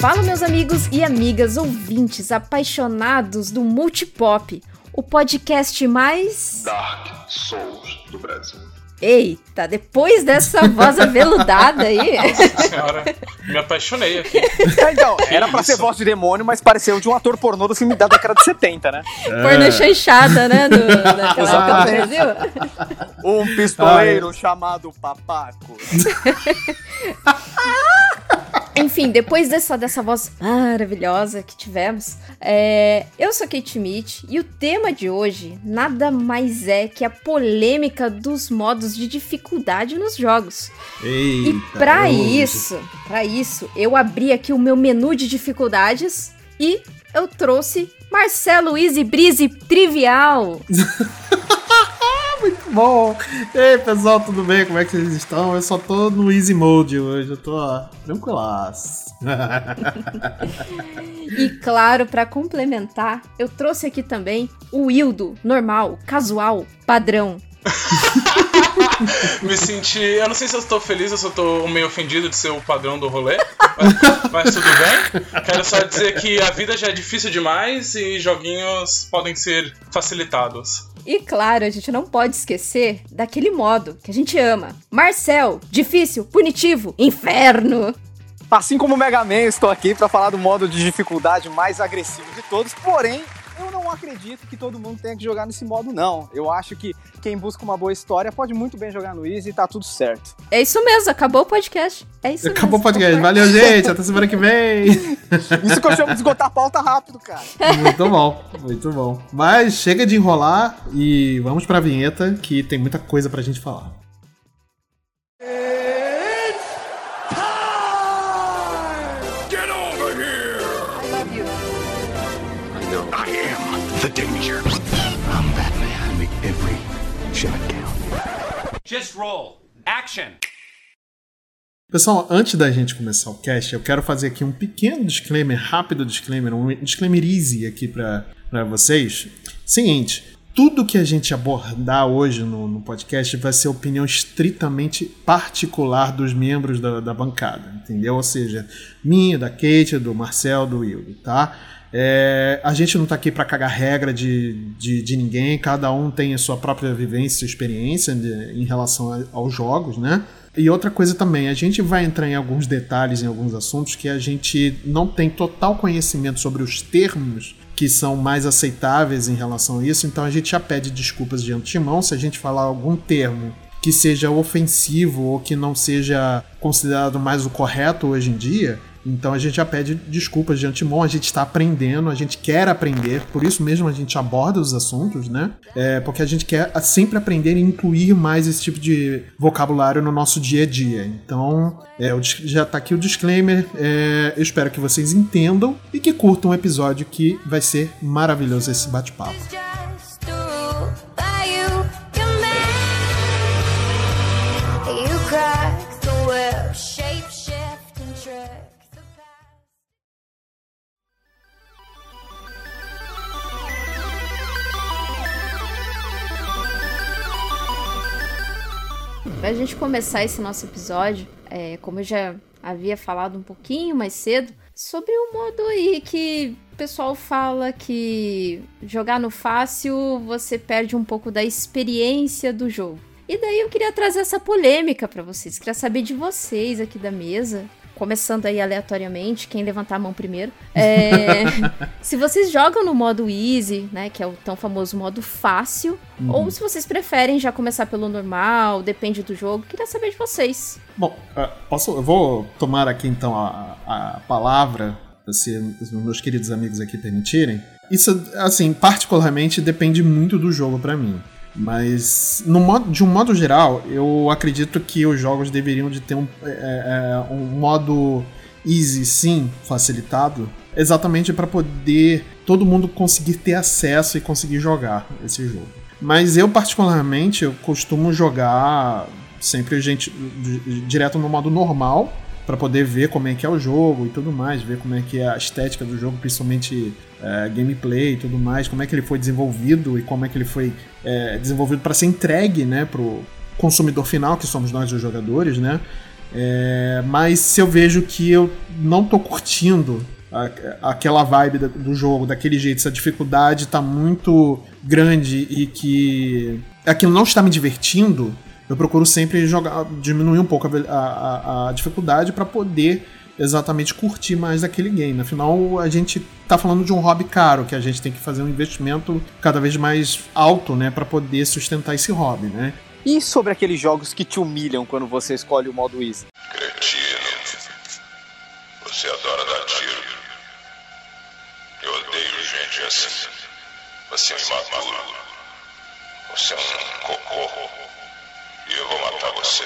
Fala, meus amigos e amigas ouvintes apaixonados do Multipop, o podcast mais. Dark Souls do Brasil. Eita, depois dessa voz aveludada aí. Nossa senhora, me apaixonei aqui. Então, era pra isso? ser voz de demônio, mas pareceu de um ator pornô do filme da década de 70, né? Porno chanchada, né? Do, daquela época do Brasil. Um pistoleiro chamado Papaco. Enfim, depois dessa, dessa voz maravilhosa que tivemos, é, eu sou Kate Schmidt e o tema de hoje nada mais é que a polêmica dos modos de dificuldade nos jogos. Eita, E pra hoje. isso, para isso, eu abri aqui o meu menu de dificuldades e eu trouxe Marcelo Easy Breezy Trivial. Muito bom! Ei, pessoal, tudo bem? Como é que vocês estão? Eu só tô no easy mode hoje, eu tô ó, tranquilaço. E claro, pra complementar, eu trouxe aqui também o Wildo, normal, casual, padrão. Me senti. Eu não sei se eu estou feliz ou se eu estou meio ofendido de ser o padrão do rolê. Mas, mas tudo bem. Quero só dizer que a vida já é difícil demais e joguinhos podem ser facilitados. E claro, a gente não pode esquecer daquele modo que a gente ama. Marcel, difícil, punitivo, inferno. Assim como o Mega Man, estou aqui pra falar do modo de dificuldade mais agressivo de todos, porém, eu não acredito que todo mundo tenha que jogar nesse modo, não. Eu acho que quem busca uma boa história pode muito bem jogar no Easy e tá tudo certo. É isso mesmo, acabou o podcast. É isso Acabou o mesmo. podcast. Valeu, gente. Até semana que vem. Isso que eu chamo de esgotar a pauta rápido, cara. Muito bom, muito bom. Mas chega de enrolar e vamos pra vinheta que tem muita coisa pra gente falar. Danger. I'm Batman. I make every shot count. Just roll. Action. Pessoal, antes da gente começar o cast, eu quero fazer aqui um pequeno disclaimer, rápido disclaimer, um disclaimer easy aqui pra pra vocês. Seguinte, tudo que a gente abordar hoje no, no podcast vai ser opinião estritamente particular dos membros da, da bancada, entendeu? Ou seja, minha, da Kate, do Marcel, do Will, tá? É, a gente não tá aqui para cagar regra de, de, de ninguém, cada um tem a sua própria vivência e experiência de- em relação a- aos jogos, né? E outra coisa também, a gente vai entrar em alguns detalhes, em alguns assuntos que a gente não tem total conhecimento sobre os termos que são mais aceitáveis em relação a isso, então a gente já pede desculpas de antemão se a gente falar algum termo que seja ofensivo ou que não seja considerado mais o correto hoje em dia. Então a gente já pede desculpas de antemão, a gente está aprendendo, a gente quer aprender, por isso mesmo a gente aborda os assuntos, né? É, porque a gente quer sempre aprender e incluir mais esse tipo de vocabulário no nosso dia a dia. Então, é, já tá aqui o disclaimer. é, eu espero que vocês entendam e que curtam o episódio que vai ser maravilhoso esse bate-papo. Pra gente começar esse nosso episódio, é, como eu já havia falado um pouquinho mais cedo, sobre o modo aí que o pessoal fala que jogar no fácil você perde um pouco da experiência do jogo. E daí eu queria trazer essa polêmica pra vocês, queria saber de vocês aqui da mesa. Começando aí aleatoriamente, quem levantar a mão primeiro. É, se vocês jogam no modo easy, né, que é o tão famoso modo fácil, ou se vocês preferem já começar pelo normal, depende do jogo, queria saber de vocês. Bom, ah, posso, eu vou tomar aqui então a, a palavra, se os meus queridos amigos aqui permitirem. Isso, assim, particularmente depende muito do jogo pra mim. Mas, no modo, de um modo geral, eu acredito que os jogos deveriam de ter um, é, é, um modo easy, sim, facilitado, exatamente para poder todo mundo conseguir ter acesso e conseguir jogar esse jogo. Mas eu, particularmente, eu costumo jogar sempre gente di- direto no modo normal para poder ver como é que é o jogo e tudo mais, ver como é que é a estética do jogo, principalmente é, gameplay e tudo mais, como é que ele foi desenvolvido e como é que ele foi é, desenvolvido para ser entregue, né, pro consumidor final, que somos nós os jogadores, né? É, mas se eu vejo que eu não tô curtindo a- aquela vibe da- do jogo daquele jeito, se a dificuldade tá muito grande e que aquilo não está me divertindo, eu procuro sempre jogar, diminuir um pouco a- a- a dificuldade para poder exatamente curtir mais daquele game. Afinal, a gente tá falando de um hobby caro, que a gente tem que fazer um investimento cada vez mais alto, né, para poder sustentar esse hobby, né? E sobre aqueles jogos que te humilham quando você escolhe o modo easy? Cretino. Você adora dar tiro. Eu odeio gente assim. Você é um imaturo. Você é um cocô. E eu vou matar você.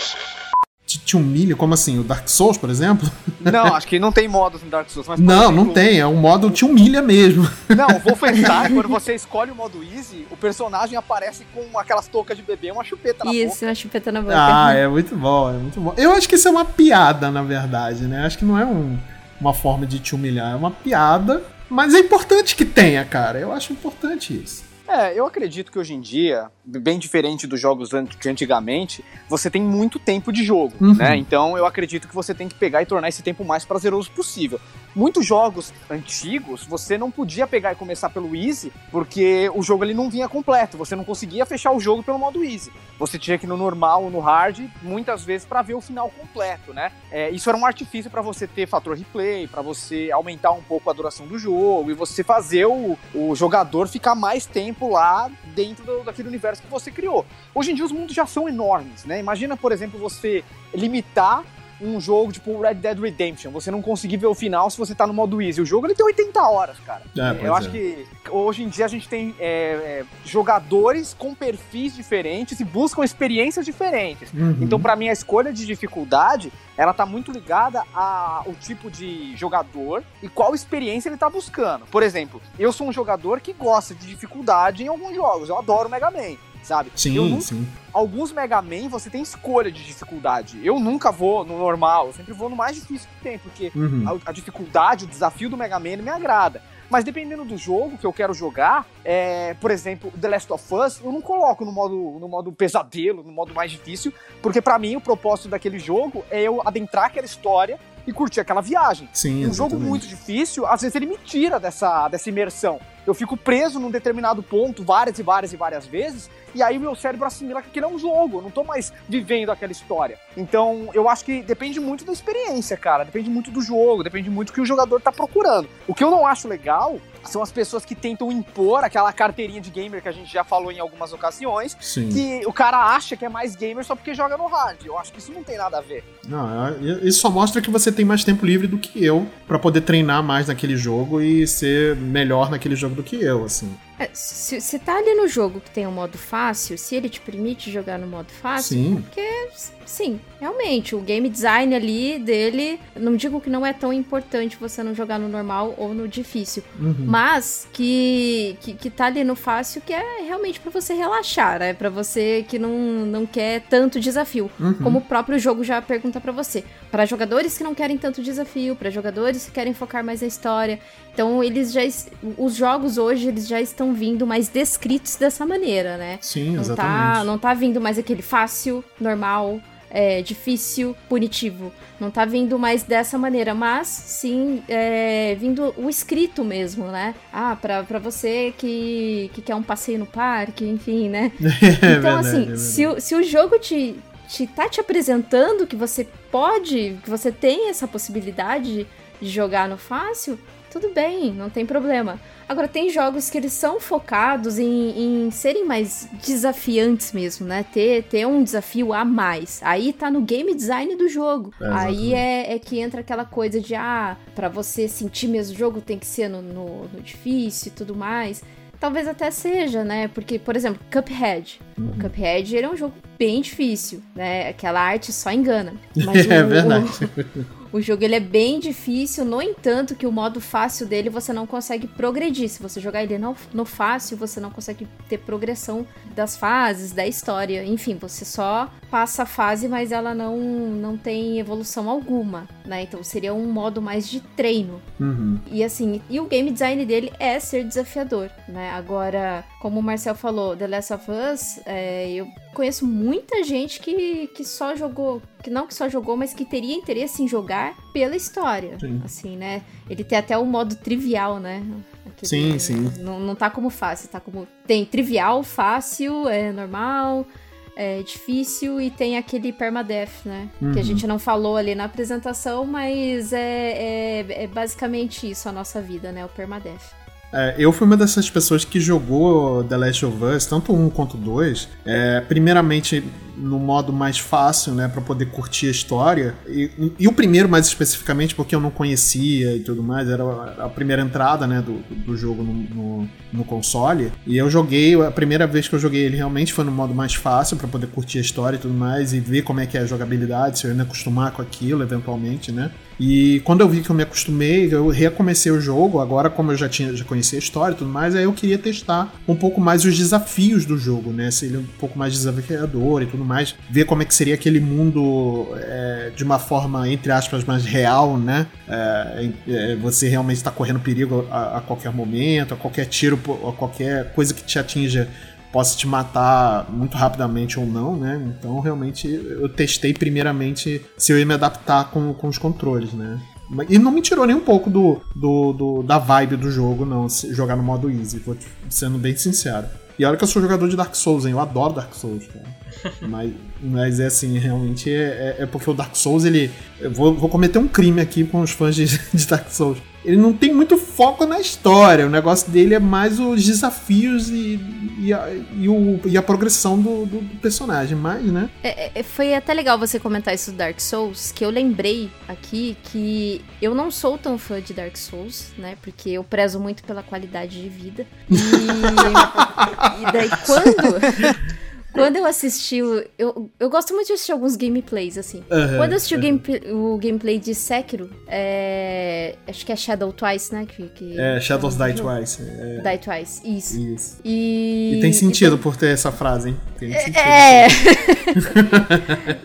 Te, te humilha, como assim? O Dark Souls, por exemplo? Não, acho que não tem modos no Dark Souls. Mas, Não, exemplo, não tem. É um modo te humilha mesmo. Não, o Wolfenstein, quando você escolhe o modo easy, o personagem aparece com aquelas toucas de bebê e uma chupeta na Isso, uma chupeta na boca. Ah, é muito bom, é muito bom. Eu acho que isso é uma piada, na verdade, né? Acho que não é um- uma forma de te humilhar, é uma piada. Mas é importante que tenha, cara. Eu acho importante isso. É, eu acredito que hoje em dia, bem diferente dos jogos de antigamente, você tem muito tempo de jogo, Uhum. né? Então eu acredito que você tem que pegar e tornar esse tempo o mais prazeroso possível. Muitos jogos antigos, você não podia pegar e começar pelo easy, porque o jogo ele não vinha completo, você não conseguia fechar o jogo pelo modo easy. Você tinha que ir no normal ou no hard, muitas vezes para ver o final completo, né? É, isso era um artifício para você ter fator replay, para você aumentar um pouco a duração do jogo e você fazer o, o jogador ficar mais tempo lá dentro do- daquele universo que você criou. Hoje em dia os mundos já são enormes, né? Imagina, por exemplo, você limitar um jogo tipo Red Dead Redemption, você não conseguir ver o final se você tá no modo easy. O jogo ele tem 80 horas, cara. É, Eu acho é. que hoje em dia a gente tem é, é, jogadores com perfis diferentes e buscam experiências diferentes. Uhum. Então, pra mim, a escolha de dificuldade, ela tá muito ligada ao tipo de jogador e qual experiência ele tá buscando. Por exemplo, eu sou um jogador que gosta de dificuldade em alguns jogos. Eu adoro Mega Man, sabe? eu Sim, nunca sim. alguns Mega Man você tem escolha de dificuldade. Eu nunca vou no normal, eu sempre vou no mais difícil que tem, porque Uhum. a, a dificuldade, o desafio do Mega Man me agrada. Mas dependendo do jogo que eu quero jogar, é, por exemplo, The Last of Us, eu não coloco no modo, no modo pesadelo, no modo mais difícil, porque pra mim o propósito daquele jogo é eu adentrar aquela história e curtir aquela viagem. Sim, Um jogo exatamente. muito difícil, às vezes ele me tira dessa, dessa imersão. Eu fico preso num determinado ponto várias e várias e várias vezes, e aí o meu cérebro assimila que aquilo é um jogo, eu não tô mais vivendo aquela história. Então, eu acho que depende muito da experiência, cara, depende muito do jogo, depende muito do que o jogador tá procurando. O que eu não acho legal são as pessoas que tentam impor aquela carteirinha de gamer que a gente já falou em algumas ocasiões, Sim. que o cara acha que é mais gamer só porque joga no hard. Eu acho que isso não tem nada a ver. Não, é- isso só mostra que você tem mais tempo livre do que eu pra poder treinar mais naquele jogo e ser melhor naquele jogo do que eu, assim. É, se, se tá ali no jogo que tem o modo fácil, se ele te permite jogar no modo fácil, Sim. porque sim, realmente, o game design ali dele, não digo que não é tão importante você não jogar no normal ou no difícil, Uhum. mas que, que, que tá ali no fácil que é realmente pra você relaxar, é pra você que não, não quer tanto desafio. Uhum. Como o próprio jogo já pergunta pra você. Para jogadores que não querem tanto desafio, para jogadores que querem focar mais na história. Então, eles já os jogos hoje eles já estão vindo mais descritos dessa maneira, né? Sim, Não exatamente. tá, não tá vindo mais aquele fácil, normal, é, difícil, punitivo. Não tá vindo mais dessa maneira, mas sim é, vindo o escrito mesmo, né? Ah, pra, pra você que, que quer um passeio no parque, enfim, né? É Então, assim, é verdade. se, o- se o jogo te, te tá te apresentando que você pode, que você tem essa possibilidade de jogar no fácil, tudo bem, não tem problema. Agora, tem jogos que eles são focados em, em serem mais desafiantes mesmo, né? Ter, ter um desafio a mais. Aí tá no game design do jogo. É, Aí é, é que entra aquela coisa de, ah, pra você sentir mesmo o jogo tem que ser no, no, no difícil e tudo mais. Talvez até seja, né? Porque, por exemplo, Cuphead. Uhum. O Cuphead ele é um jogo bem difícil, né? Aquela arte só engana. Mas É o- verdade. O, jogo ele é bem difícil, no entanto, que o modo fácil dele você não consegue progredir. Se você jogar ele no, no fácil, você não consegue ter progressão das fases, da história. Enfim, você só passa a fase, mas ela não, não tem evolução alguma, né? Então seria um modo mais de treino. Uhum. E assim, e o game design dele é ser desafiador, né? Agora, como o Marcel falou, The Last of Us, é, eu conheço muita gente que, que só jogou que não que só jogou, mas que teria interesse em jogar pela história. Sim. Assim, né? Ele tem até o modo trivial, né? Aquele- Sim, sim. Não, não tá como fácil, tá como. Tem trivial, fácil, é normal, é difícil e tem aquele permadeath, né? Que Uhum. a gente não falou ali na apresentação, mas é, é, é basicamente isso a nossa vida, né? O permadeath. É, eu fui uma dessas pessoas que jogou The Last of Us, tanto um quanto dois, é, primeiramente no modo mais fácil, né, para poder curtir a história. E, e o primeiro, mais especificamente, porque eu não conhecia e tudo mais, era a primeira entrada, né, do, do jogo no, no, no console. E eu joguei, a primeira vez que eu joguei ele realmente foi no modo mais fácil, para poder curtir a história e tudo mais, e ver como é que é a jogabilidade, se eu ia me acostumar com aquilo, eventualmente, né. E quando eu vi que eu me acostumei, eu recomecei o jogo, agora como eu já tinha já conhecia a história e tudo mais, aí eu queria testar um pouco mais os desafios do jogo, né? Se ele é um pouco mais desafiador e tudo mais, ver como é que seria aquele mundo é, de uma forma, entre aspas, mais real, né? É, é, você realmente está correndo perigo a, a qualquer momento, a qualquer tiro, a qualquer coisa que te atinja possa te matar muito rapidamente ou não, né? Então, realmente, eu testei primeiramente se eu ia me adaptar com, com os controles, né? E não me tirou nem um pouco do, do, do- da vibe do jogo, não, jogar no modo easy, vou sendo bem sincero. E olha que eu sou jogador de Dark Souls, hein? Eu adoro Dark Souls, cara. Mas, mas é assim, realmente é, é- é porque o Dark Souls, ele. Eu vou, vou cometer um crime aqui com os fãs de, de Dark Souls. Ele não tem muito foco na história. O negócio dele é mais os desafios e, e, a, e, o, e a progressão do, do- do personagem. Mas, né? É, é, foi até legal você comentar isso do Dark Souls, que eu lembrei aqui que eu não sou tão fã de Dark Souls, né? Porque eu prezo muito pela qualidade de vida. E, e daí quando. Quando eu assisti. o- Eu, eu gosto muito de assistir alguns gameplays, assim. Aham, Quando eu assisti o, aham. gameplay, o gameplay de Sekiro, é, acho que é Shadow Twice, né? Que, que É, Shadows Die Twice. É, Die Twice, isso. isso. E, E tem sentido por ter essa frase, hein? Tem sentido. É.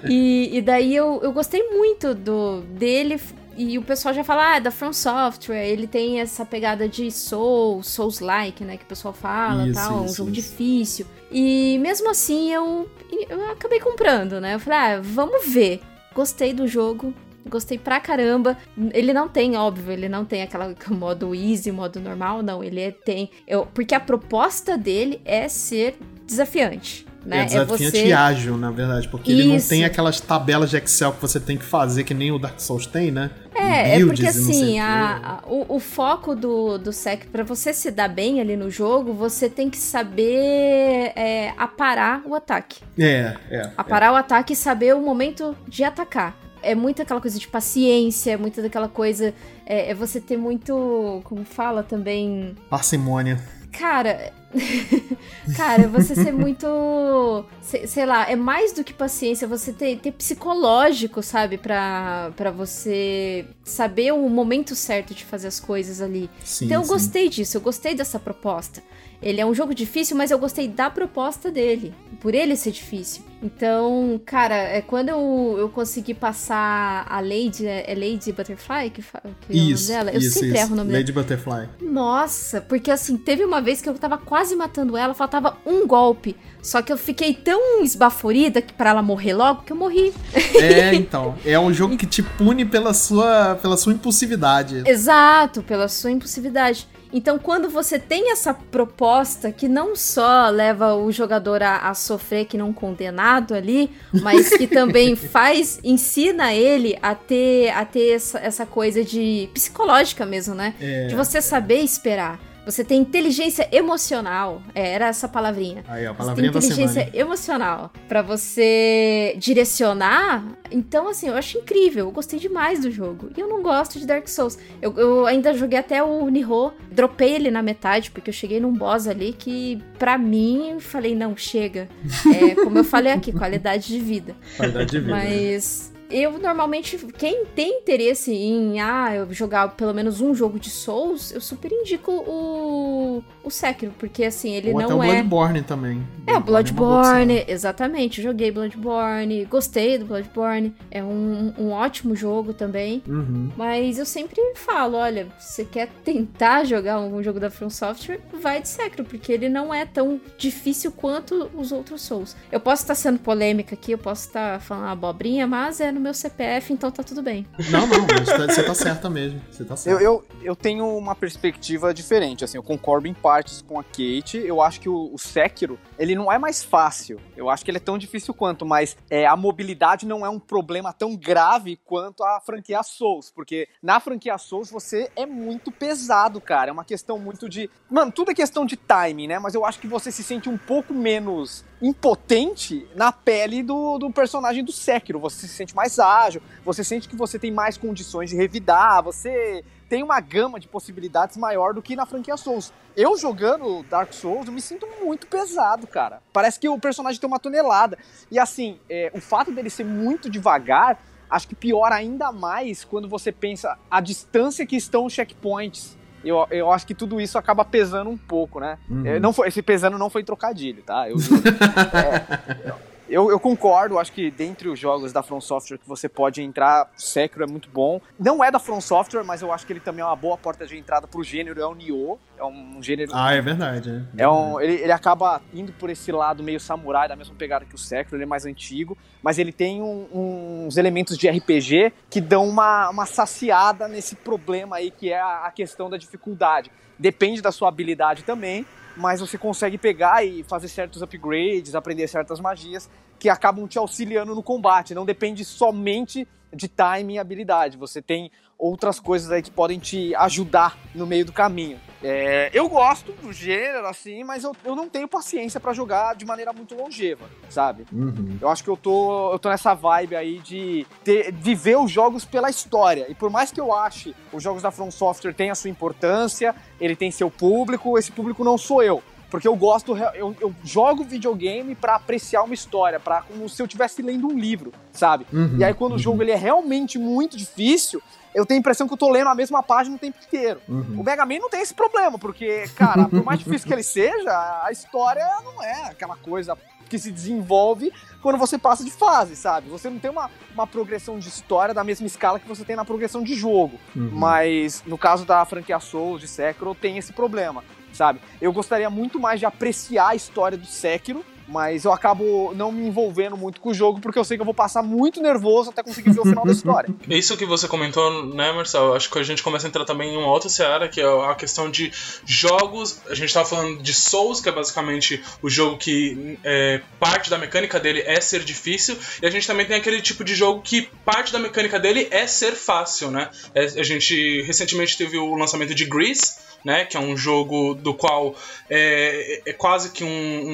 e, e daí eu, eu gostei muito do dele. E o pessoal já fala, ah, é da From Software, ele tem essa pegada de Soul, Souls-like, né, que o pessoal fala, Isso, tal, um isso, jogo isso. difícil. E mesmo assim eu, eu acabei comprando, né, eu falei, ah, vamos ver. Gostei do jogo, gostei pra caramba. Ele não tem, óbvio, ele não tem aquela modo easy, modo normal, não, ele é- tem... Eu, porque a proposta dele é ser desafiante. Né? É desafiante e ágil, na verdade, porque ele não Isso. tem aquelas tabelas de Excel que você tem que fazer, que nem o Dark Souls tem, né? É, é Builds porque e sei o assim, a- a- o, o foco do, do SEC, pra você se dar bem ali no jogo, você tem que saber é, aparar o ataque. É, é. Aparar o ataque e saber o momento de atacar. É muito aquela coisa de paciência, é muito daquela coisa. É, é você ter muito. Como fala também. Parcimônia. Cara. cara, você ser muito. Sei, lá, é mais do que paciência, você ter, ter psicológico, sabe? Pra, pra você saber o momento certo de fazer as coisas ali. Sim, então eu sim. gostei disso, eu gostei dessa proposta. Ele é um jogo difícil, mas eu gostei da proposta dele, por ele ser difícil. Então, cara, é quando eu, eu consegui passar a Lady, é Lady Butterfly que, que é o nome Isso, dela? Eu isso, sempre isso. erro o nome dela. Lady Butterfly. Nossa, porque assim, teve uma vez que eu tava quase matando ela, faltava um golpe. Só que eu fiquei tão esbaforida que para ela morrer logo que eu morri. É, então. É um jogo que te pune pela sua, pela sua impulsividade. Exato, pela sua impulsividade. Então, quando você tem essa proposta que não só leva o jogador a, a sofrer que não condenado ali, mas que também faz, ensina ele a ter, a ter essa, essa coisa de psicológica mesmo, né? É. De você saber esperar. Você tem inteligência emocional. É, era essa palavrinha. Aí, a Você tem palavrinha inteligência semana. emocional pra você direcionar. Então, assim, eu acho incrível. Eu gostei demais do jogo. E eu não gosto de Dark Souls. Eu, eu ainda joguei até o Nihon. Dropei ele na metade, porque eu cheguei num boss ali que, pra mim, falei, não, chega. É, como eu falei aqui, qualidade de vida. Qualidade de vida. Mas. Eu normalmente, quem tem interesse em ah, eu jogar pelo menos um jogo de Souls, eu super indico o, o Sekiro, porque assim, ele Ou até não o é. Bloodborne também. É, o uma boa Bloodborne, exatamente. Joguei Bloodborne, gostei do Bloodborne. É um, um ótimo jogo também. Uhum. Mas eu sempre falo, olha, você quer tentar jogar algum jogo da From Software, vai de Sekiro, porque ele não é tão difícil quanto os outros Souls. Eu posso estar sendo polêmica aqui, eu posso estar falando abobrinha, mas é no meu CPF, então tá tudo bem. Não, não, mas tá- você tá certa mesmo. Você tá Eu, certa. eu, eu tenho uma perspectiva diferente, assim, eu concordo em partes com a Kate, eu acho que o, o Sekiro, ele não é mais fácil, eu acho que ele é tão difícil quanto, mas é, a mobilidade não é um problema tão grave quanto a franquia Souls, porque na franquia Souls você é muito pesado, cara, é uma questão muito de... Mano, tudo é questão de timing, né, mas eu acho que você se sente um pouco menos impotente na pele do, do personagem do Sekiro, você se sente mais ágil, você sente que você tem mais condições de revidar, você tem uma gama de possibilidades maior do que na franquia Souls. Eu jogando Dark Souls, eu me sinto muito pesado, cara. Parece que o personagem tem uma tonelada. E assim, é, o fato dele ser muito devagar, acho que piora ainda mais quando você pensa a distância que estão os checkpoints. Eu, eu acho que tudo isso acaba pesando um pouco, né? Uhum. É, não foi, esse pesando não foi trocadilho, tá? Eu, juro. É, eu, eu concordo, acho que dentre os jogos da From Software que você pode entrar, Sekiro é muito bom. Não é da From Software, mas eu acho que ele também é uma boa porta de entrada pro gênero, é o Nioh. É um gênero Ah, é verdade. É, é um, ele, ele acaba indo por esse lado meio samurai, da mesma pegada que o Sekiro, ele é mais antigo, mas ele tem um- uns elementos de RPG que dão uma, uma saciada nesse problema aí que é a, a questão da dificuldade. Depende da sua habilidade também, mas você consegue pegar e fazer certos upgrades, aprender certas magias que acabam te auxiliando no combate. Não depende somente de timing e habilidade. Você tem outras coisas aí que podem te ajudar no meio do caminho. É, eu gosto do gênero, assim, mas eu, eu não tenho paciência pra jogar de maneira muito longeva, sabe? Uhum. Eu acho que eu tô, eu tô nessa vibe aí de ter, viver os jogos pela história. E por mais que eu ache os jogos da From Software têm a sua importância, ele tem seu público, esse público não sou eu. Porque eu gosto, eu, eu jogo videogame pra apreciar uma história, para como se eu estivesse lendo um livro, sabe? Uhum. E aí quando o jogo ele é realmente muito difícil, eu tenho a impressão que eu tô lendo a mesma página o tempo inteiro. Uhum. O Mega Man não tem esse problema, porque, cara, por mais difícil que ele seja, a história não é aquela coisa que se desenvolve quando você passa de fase, sabe? Você não tem uma, uma progressão de história da mesma escala que você tem na progressão de jogo. Uhum. Mas no caso da franquia Souls, de Sekiro, tem esse problema, sabe? Eu gostaria muito mais de apreciar a história do Sekiro, mas eu acabo não me envolvendo muito com o jogo porque eu sei que eu vou passar muito nervoso até conseguir ver o final da história. Isso que você comentou, né, Marcelo? Acho que a gente começa a entrar também em uma outra seara, que é a questão de jogos. A gente tava falando de Souls, que é basicamente o jogo que é, parte da mecânica dele é ser difícil, e a gente também tem aquele tipo de jogo que parte da mecânica dele é ser fácil, né? É, a gente recentemente teve o lançamento de Grease. Né, que é um jogo do qual é, é quase que um,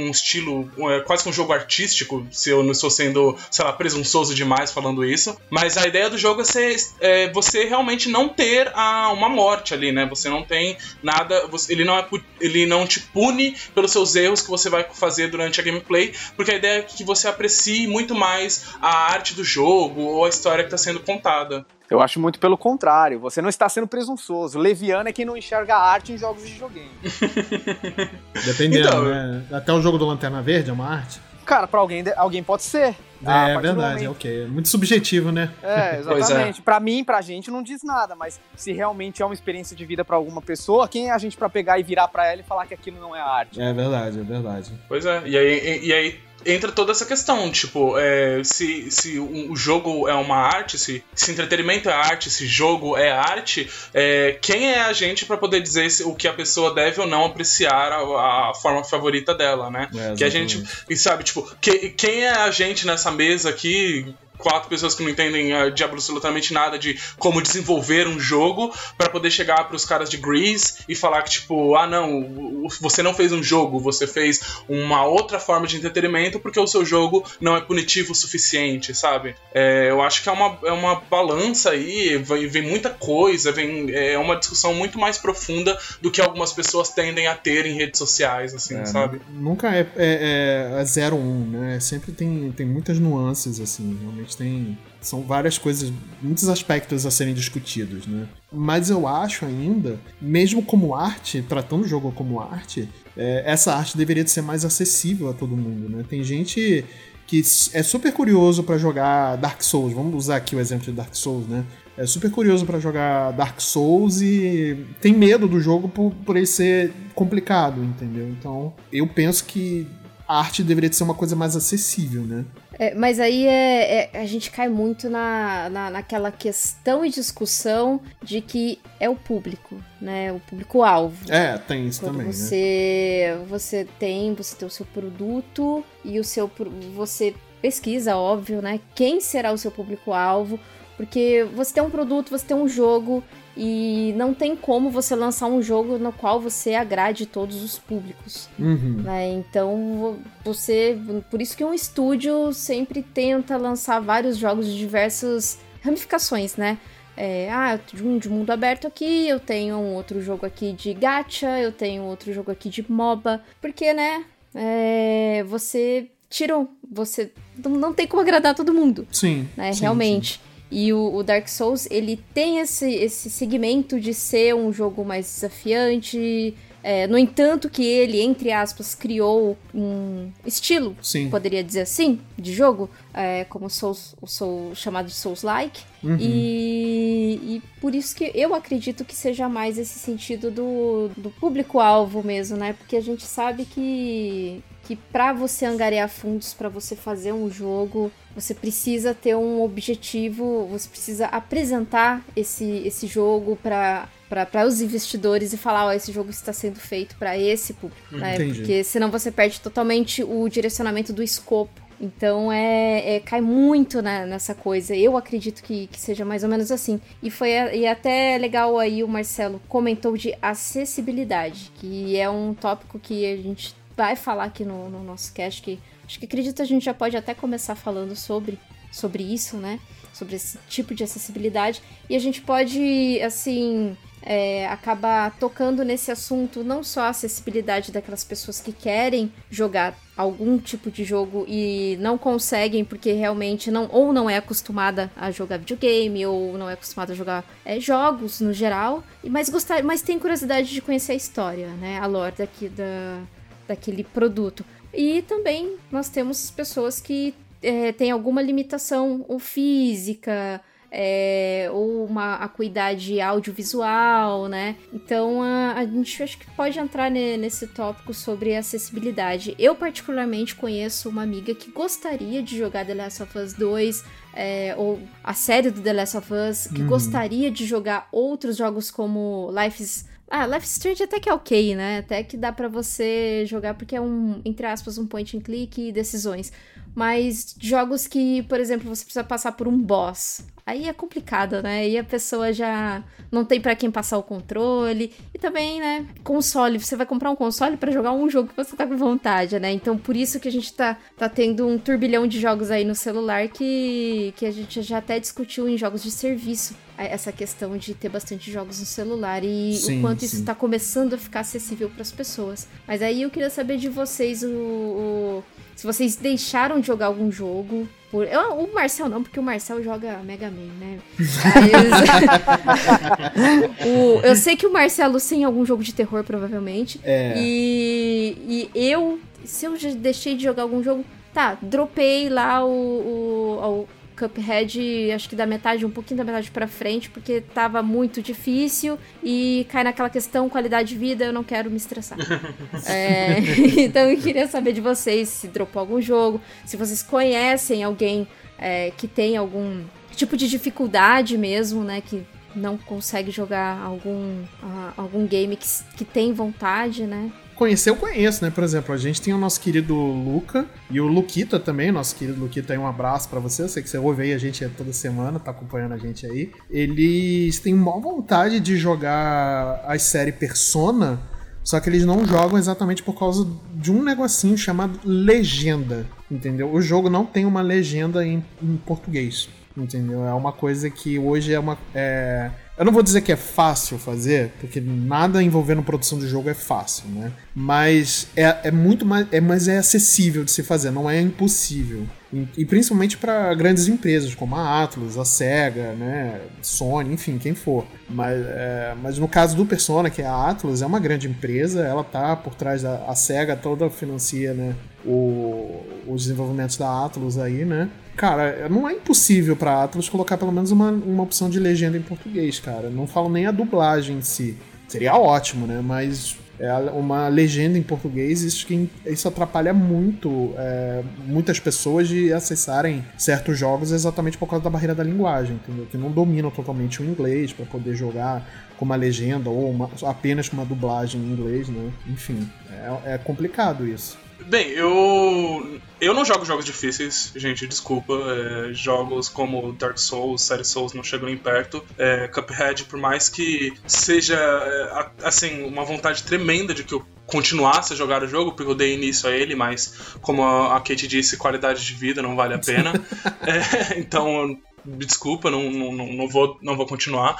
um estilo, é quase que um jogo artístico, se eu não estou sendo, sei lá, presunçoso demais falando isso. Mas a ideia do jogo é, ser, é você realmente não ter a, uma morte ali, né? Você não tem nada, você- ele não, é, ele não te pune pelos seus erros que você vai fazer durante a gameplay, porque a ideia é que você aprecie muito mais a arte do jogo ou a história que está sendo contada. Eu acho muito pelo contrário. Você não está sendo presunçoso. Leviano é quem não enxerga a arte em jogos de videogame. Dependendo, Então, né? Até o jogo do Lanterna Verde é uma arte. Cara, pra alguém, alguém pode ser. A é do verdade, momento- ok. É muito subjetivo, né? É, é. exatamente. Pra mim, pra gente, não diz nada, mas se realmente é uma experiência de vida pra alguma pessoa, quem é a gente pra pegar e virar pra ela e falar que aquilo não é arte? É verdade, é verdade. Pois é, e aí, e, e aí entra toda essa questão, tipo, é, se, se o jogo é uma arte, se, se entretenimento é arte, se jogo é arte, é, quem é a gente pra poder dizer se- o que a pessoa deve ou não apreciar a, a forma favorita dela, né? É, que a gente, e sabe, tipo, que- quem é a gente nessa mesa aqui, quatro pessoas que não entendem ah, de absolutamente nada de como desenvolver um jogo, pra poder chegar pros caras de Grease e falar que, tipo, ah, não, você não fez um jogo, você fez uma outra forma de entretenimento porque o seu jogo não é punitivo o suficiente, sabe? É, eu acho que é uma, é uma balança aí, vem, vem muita coisa, vem, é uma discussão muito mais profunda do que algumas pessoas tendem a ter em redes sociais, assim, É, sabe? Nunca é, é, é, é zero um, né? Sempre tem, tem muitas nuances, assim. Realmente gente tem. São várias coisas, muitos aspectos a serem discutidos, né? Mas eu acho ainda, mesmo como arte, tratando o jogo como arte, é, essa arte deveria ser mais acessível a todo mundo, né? Tem gente que é super curioso pra jogar Dark Souls. Vamos usar aqui o exemplo de Dark Souls, né? É super curioso pra jogar Dark Souls e tem medo do jogo por, por ele ser complicado, entendeu? Então, eu penso que a arte deveria ser uma coisa mais acessível, né? É, mas aí é, é- a gente cai muito na, na, naquela questão e discussão de que é o público, né? O público-alvo. É, tem isso Quando também, né? você, você tem, você tem o seu produto e o seu você pesquisa, óbvio, né? Quem será o seu público-alvo? Porque você tem um produto, você tem um jogo e não tem como você lançar um jogo no qual você agrade todos os públicos Uhum. né? Então você, por isso que um estúdio sempre tenta lançar vários jogos de diversas ramificações, né? É, ah, de um de mundo aberto aqui, eu tenho um outro jogo aqui de gacha, eu tenho outro jogo aqui de MOBA, porque, né? é, você tirou, você não, não tem como agradar todo mundo Sim. né? sim, Realmente. E o, o Dark Souls, ele tem esse, esse segmento de ser um jogo mais desafiante. é, no entanto, que ele, entre aspas, criou um estilo, Sim. poderia dizer assim, de jogo, é, como Souls, o Soul, chamado de Souls-like. Uhum. E, e por isso que eu acredito que seja mais esse sentido do, do público-alvo mesmo, né? Porque a gente sabe que, que para você angariar fundos, para você fazer um jogo, você precisa ter um objetivo, você precisa apresentar esse, esse jogo para para os investidores e falar, ó, esse jogo está sendo feito para esse público, né? Porque senão você perde totalmente o direcionamento do escopo. Então é, é- cai muito né, nessa coisa. Eu acredito que, que seja mais ou menos assim. E foi e até legal aí o Marcelo comentou de acessibilidade, que é um tópico que a gente vai falar aqui no, no nosso cast, que acho que acredito a gente já pode até começar falando sobre, sobre isso, né? Sobre esse tipo de acessibilidade. E a gente pode, assim, é, acabar tocando nesse assunto, não só a acessibilidade daquelas pessoas que querem jogar algum tipo de jogo e não conseguem porque realmente não ou não é acostumada a jogar videogame ou não é acostumada a jogar é, jogos no geral, mas gostar, mas tem curiosidade de conhecer a história, né, a lore daqui da daquele produto. E também nós temos pessoas que é, têm alguma limitação ou física, é, ou uma acuidade audiovisual, né? Então a, a gente acho que pode entrar ne- nesse tópico sobre acessibilidade. Eu, particularmente, conheço uma amiga que gostaria de jogar The Last of Us 2, é, ou a série do The Last of Us, que gostaria de jogar outros jogos como Life is. Ah, Life Strange até que é ok, né? Até que dá pra você jogar porque é um, entre aspas, um point and click e decisões. Mas jogos que, por exemplo, você precisa passar por um boss. Aí é complicado, né? E a pessoa já não tem pra quem passar o controle. E também, né, console. Você vai comprar um console pra jogar um jogo que você tá com vontade, né? Então, por isso que a gente tá, tá tendo um turbilhão de jogos aí no celular que, que a gente já até discutiu em jogos de serviço. Essa questão de ter bastante jogos no celular e Sim, o quanto isso sim. tá começando a ficar acessível pras pessoas. Mas aí eu queria saber de vocês o- o se vocês deixaram de jogar algum jogo. Por... Eu, o Marcel não, porque o Marcel joga Mega Man, né? Mas- O- eu sei que o Marcelo tem algum jogo de terror, provavelmente. É. E, e eu, se eu deixei de jogar algum jogo, tá, dropei lá o, o, o Cuphead, acho que da metade, um pouquinho da metade pra frente, porque tava muito difícil e cai naquela questão qualidade de vida, eu não quero me estressar. É, então eu queria saber de vocês se dropou algum jogo, se vocês conhecem alguém é, que tem algum tipo de dificuldade mesmo, né? Que não consegue jogar algum, ah, algum game que, que tem vontade, né? Conhecer eu conheço, né? Por exemplo, a gente tem o nosso querido Luca e o Luquita também, nosso querido Luquita aí, um abraço pra você. Eu sei que você ouve aí a gente toda semana, tá acompanhando a gente aí. Eles têm maior vontade de jogar a série Persona, só que eles não jogam exatamente por causa de um negocinho chamado legenda, entendeu? O jogo não tem uma legenda em, em português, entendeu? É uma coisa que hoje é uma. é- Eu não vou dizer que é fácil fazer, porque nada envolvendo produção de jogo é fácil, né? Mas é, é muito mais. É, mas é acessível de se fazer, não é impossível. E, e principalmente para grandes empresas como a Atlus, a Sega, né, Sony, enfim, quem for. Mas, é, mas no caso do Persona, que é a Atlus, é uma grande empresa, ela tá por trás da Sega, toda financia, né, o, os desenvolvimentos da Atlus aí, né? Cara, não é impossível pra Atlus colocar pelo menos uma, uma opção de legenda em português, cara. Não falo nem a dublagem em si. Seria ótimo, né? Mas é uma legenda em português, isso, que, isso atrapalha muito é, muitas pessoas de acessarem certos jogos exatamente por causa da barreira da linguagem, entendeu? Que não dominam totalmente o inglês para poder jogar com uma legenda ou uma- apenas com uma dublagem em inglês, né? Enfim, é, é complicado isso. Bem, eu. Eu não jogo jogos difíceis, gente, desculpa. É, jogos como Dark Souls, Série Souls não chegam nem perto. É, Cuphead, por mais que seja, é, assim, uma vontade tremenda de que eu continuasse a jogar o jogo, porque eu dei início a ele, mas como a Kate disse, qualidade de vida não vale a pena. É, então, me desculpa, não, não, não vou, não vou continuar.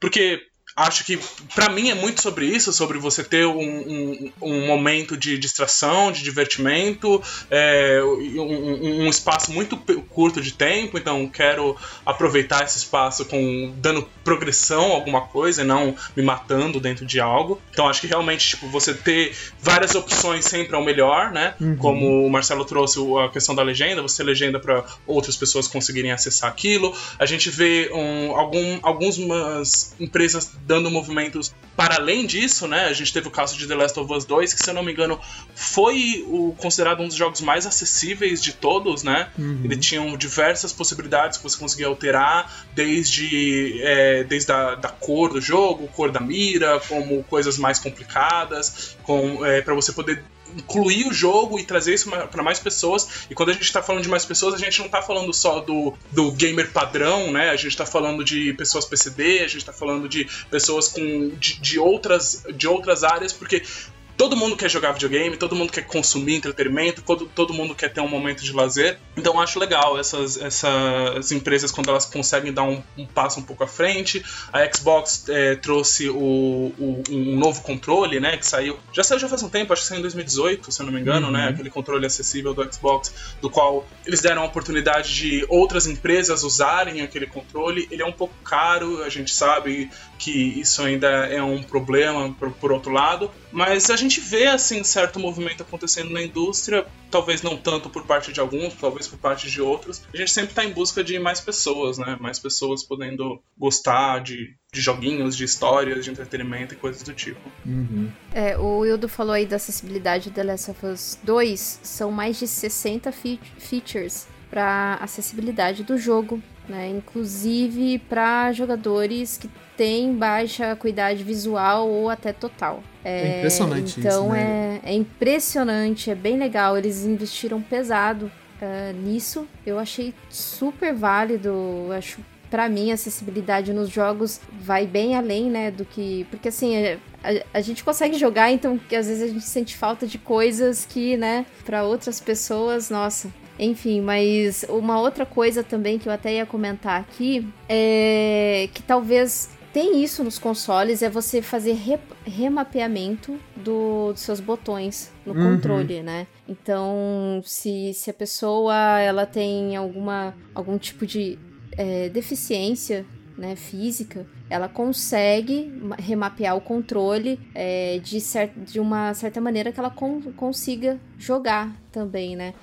Porque acho que pra mim é muito sobre isso, sobre você ter um, um, um momento de distração, de divertimento, é, um, um- espaço muito curto de tempo, então quero aproveitar esse espaço com dando progressão a alguma coisa e não me matando dentro de algo. Então acho que realmente tipo, você ter várias opções sempre é o melhor, né? Como o Marcelo trouxe a questão da legenda, você legenda para outras pessoas conseguirem acessar aquilo. A gente vê um, algum, algumas empresas dando movimentos para além disso, né? A gente teve o caso de The Last of Us 2, que se eu não me engano foi o considerado um dos jogos mais acessíveis de todos, né? Ele tinha diversas possibilidades que você conseguia alterar, desde, é, desde a da cor do jogo, cor da mira, como coisas mais complicadas, com, é, para você poder incluir o jogo e trazer isso para mais pessoas. E quando a gente está falando de mais pessoas, a gente não está falando só do, do gamer padrão, né? A gente está falando de pessoas PCD, a gente está falando de pessoas com de, de outras de outras áreas, porque Todo mundo quer jogar videogame, todo mundo quer consumir entretenimento, todo, todo mundo quer ter um momento de lazer. Então eu acho legal essas, essas empresas quando elas conseguem dar um, um passo um pouco à frente. A Xbox é, trouxe o, o- um novo controle, né? Que saiu. Já saiu já faz um tempo, acho que saiu em 2018, se eu não me engano, né? Aquele controle acessível do Xbox, do qual eles deram a oportunidade de outras empresas usarem aquele controle. Ele é um pouco caro, a gente sabe que isso ainda é um problema por, por outro lado, mas a gente vê assim certo movimento acontecendo na indústria, talvez não tanto por parte de alguns, talvez por parte de outros. A gente sempre está em busca de mais pessoas, né? Mais pessoas podendo gostar de, de joguinhos, de histórias, de entretenimento e coisas do tipo. É, o Wildo falou aí da acessibilidade do The Last of Us 2. São mais de 60 fe- features para acessibilidade do jogo, né? Inclusive para jogadores que têm baixa acuidade visual ou até total. É impressionante então isso, né? é, é impressionante, é bem legal. Eles investiram pesado ah, nisso. Eu achei super válido. Acho Pra mim, a acessibilidade nos jogos vai bem além, né, do que... Porque, assim, é- a, a gente consegue jogar, então, que às vezes a gente sente falta de coisas que, né, pra outras pessoas, nossa... Enfim, mas uma outra coisa também que eu até ia comentar aqui é que talvez tem isso nos consoles, é você fazer re- remapeamento do- dos seus botões no Uhum. controle, né? Então, se, se a pessoa ela tem alguma, algum tipo de é, deficiência né, física, ela consegue ma- remapear o controle é, de, de uma certa maneira que ela con- consiga jogar também, né?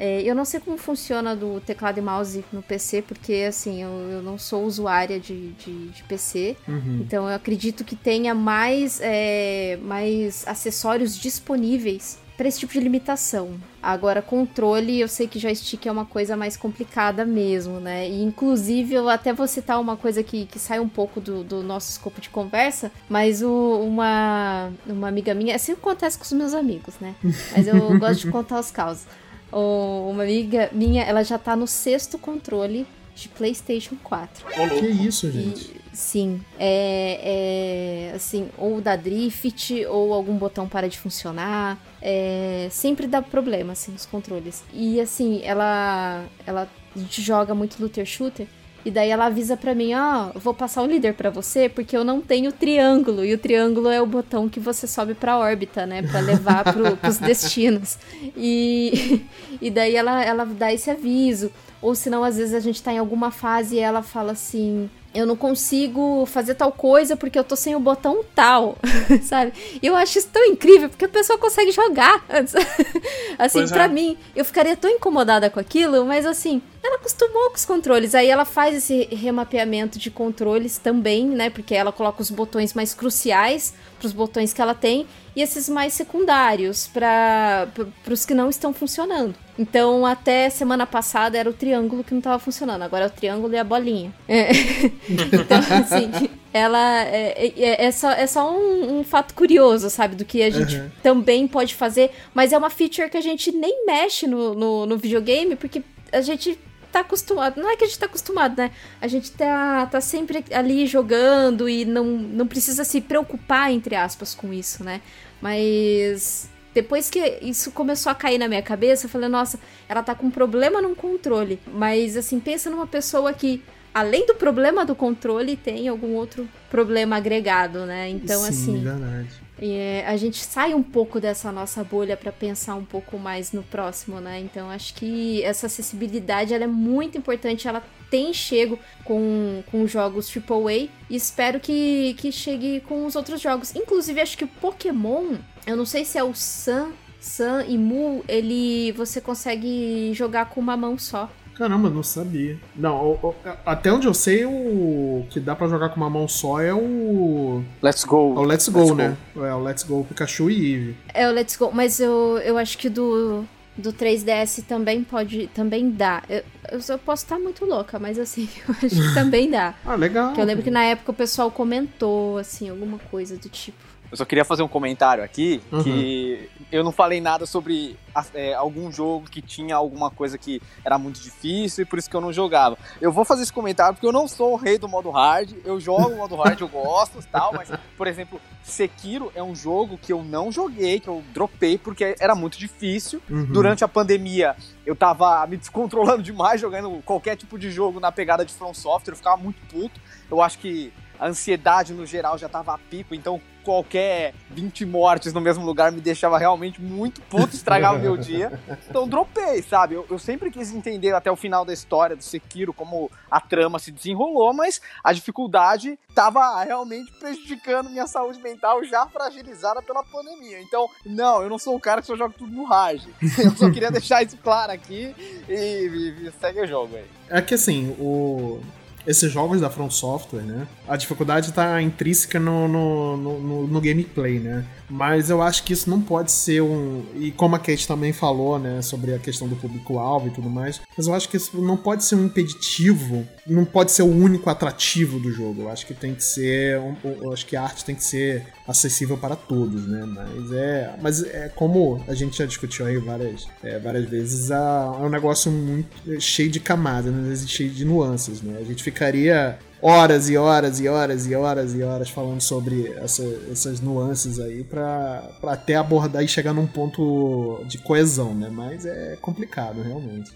É, eu não sei como funciona do teclado e mouse no PC, porque assim, eu, eu não sou usuária de, de, de PC. Então eu acredito que tenha mais, é, mais acessórios disponíveis para esse tipo de limitação. Agora, controle, eu sei que joystick é uma coisa mais complicada mesmo, né? E inclusive eu até vou citar uma coisa que, que sai um pouco do, do nosso escopo de conversa, mas o- uma, uma amiga minha, assim acontece com os meus amigos, né? Mas eu gosto de contar os causos. Uma amiga minha, ela já tá no sexto controle de PlayStation 4. Ô, louco. Que isso, gente? E, sim, é, é, assim, ou dá drift, ou algum botão para de funcionar. é, sempre dá problema, assim, nos controles. E assim, ela, ela a gente joga muito looter shooter. E daí ela avisa pra mim, ó, eu vou passar o líder pra você porque eu não tenho triângulo. E o triângulo é o botão que você sobe pra órbita, né? Pra levar pro, pros destinos. E, e daí ela, ela dá esse aviso. Ou senão, às vezes, a gente tá em alguma fase e ela fala assim. Eu não consigo fazer tal coisa porque eu tô sem o botão tal, sabe? E eu acho isso tão incrível porque a pessoa consegue jogar. assim, Pois é. pra mim, eu ficaria tão incomodada com aquilo, mas assim, ela acostumou com os controles. Aí ela faz esse remapeamento de controles também, né? Porque ela coloca os botões mais cruciais pros botões que ela tem e esses mais secundários para os que não estão funcionando. Então, até semana passada era o triângulo que não estava funcionando, agora é o triângulo e a bolinha. É. então, assim, ela é, é, é só, é só um, um fato curioso, sabe, do que a gente Uhum. também pode fazer, mas é uma feature que a gente nem mexe no, no, no videogame, porque a gente tá acostumado. Não é que a gente tá acostumado, né? A gente tá, tá sempre ali jogando e não, não precisa se preocupar, entre aspas, com isso, né? Mas depois que isso começou a cair na minha cabeça, eu falei, nossa, ela tá com um problema no controle. Mas assim, pensa numa pessoa que, além do problema do controle, tem algum outro problema agregado, né? Então, Sim, assim. verdade. É, a gente sai um pouco dessa nossa bolha para pensar um pouco mais no próximo, né? Então acho que essa acessibilidade ela é muito importante, ela tem chego com, com jogos AAA e espero que, que chegue com os outros jogos. Inclusive acho que o Pokémon, eu não sei se é o Sun, Sun e Mu, ele você consegue jogar com uma mão só. Caramba, não sabia. Não, o- o- até onde eu sei, o que dá pra jogar com uma mão só é o. Let's go. É o Let's Go, né? É o Let's Go Pikachu e Eevee. É o Let's Go, mas eu, eu acho que do, do 3DS também pode, também dá. Eu, eu só posso estar muito louca, mas assim, eu acho que também dá. Ah, legal. Que eu lembro que na época o pessoal comentou, assim, alguma coisa do tipo. Eu só queria fazer um comentário aqui Uhum. que eu não falei nada sobre é, algum jogo que tinha alguma coisa que era muito difícil e por isso que eu não jogava. Eu vou fazer esse comentário porque eu não sou o rei do modo hard. Eu jogo o modo hard, eu gosto e tal, mas, por exemplo, Sekiro é um jogo que eu não joguei, que eu dropei porque era muito difícil. Uhum. Durante a pandemia, eu tava me descontrolando demais jogando qualquer tipo de jogo na pegada de From Software, eu ficava muito puto. Eu acho que a ansiedade no geral já tava a pico, então qualquer 20 mortes no mesmo lugar me deixava realmente muito puto, estragava o meu dia. Então dropei, sabe? Eu, eu sempre quis entender até o final da história do Sekiro, como a trama se desenrolou, mas a dificuldade tava realmente prejudicando minha saúde mental já fragilizada pela pandemia. Então, não, eu não sou o cara que só joga tudo no hard. Eu só queria deixar isso claro aqui e, e- e segue o jogo aí. É que assim, o... esses jogos da From Software, né? A dificuldade tá intrínseca no, no, no, no- gameplay, né? Mas eu acho que isso não pode ser um. E como a Kate também falou, né? Sobre a questão do público-alvo e tudo mais. Mas eu acho que isso não pode ser um impeditivo. Não pode ser o único atrativo do jogo. Eu acho que tem que ser. eu acho que a arte tem que ser acessível para todos, né? Mas é. Mas é como a gente já discutiu aí várias, é, várias vezes, a- é um negócio muito cheio de camadas, né? Cheio de nuances, né? A gente ficaria horas e horas e horas e horas e horas falando sobre essa- essas nuances aí pra, pra até abordar e chegar num ponto de coesão, né? Mas é complicado, realmente.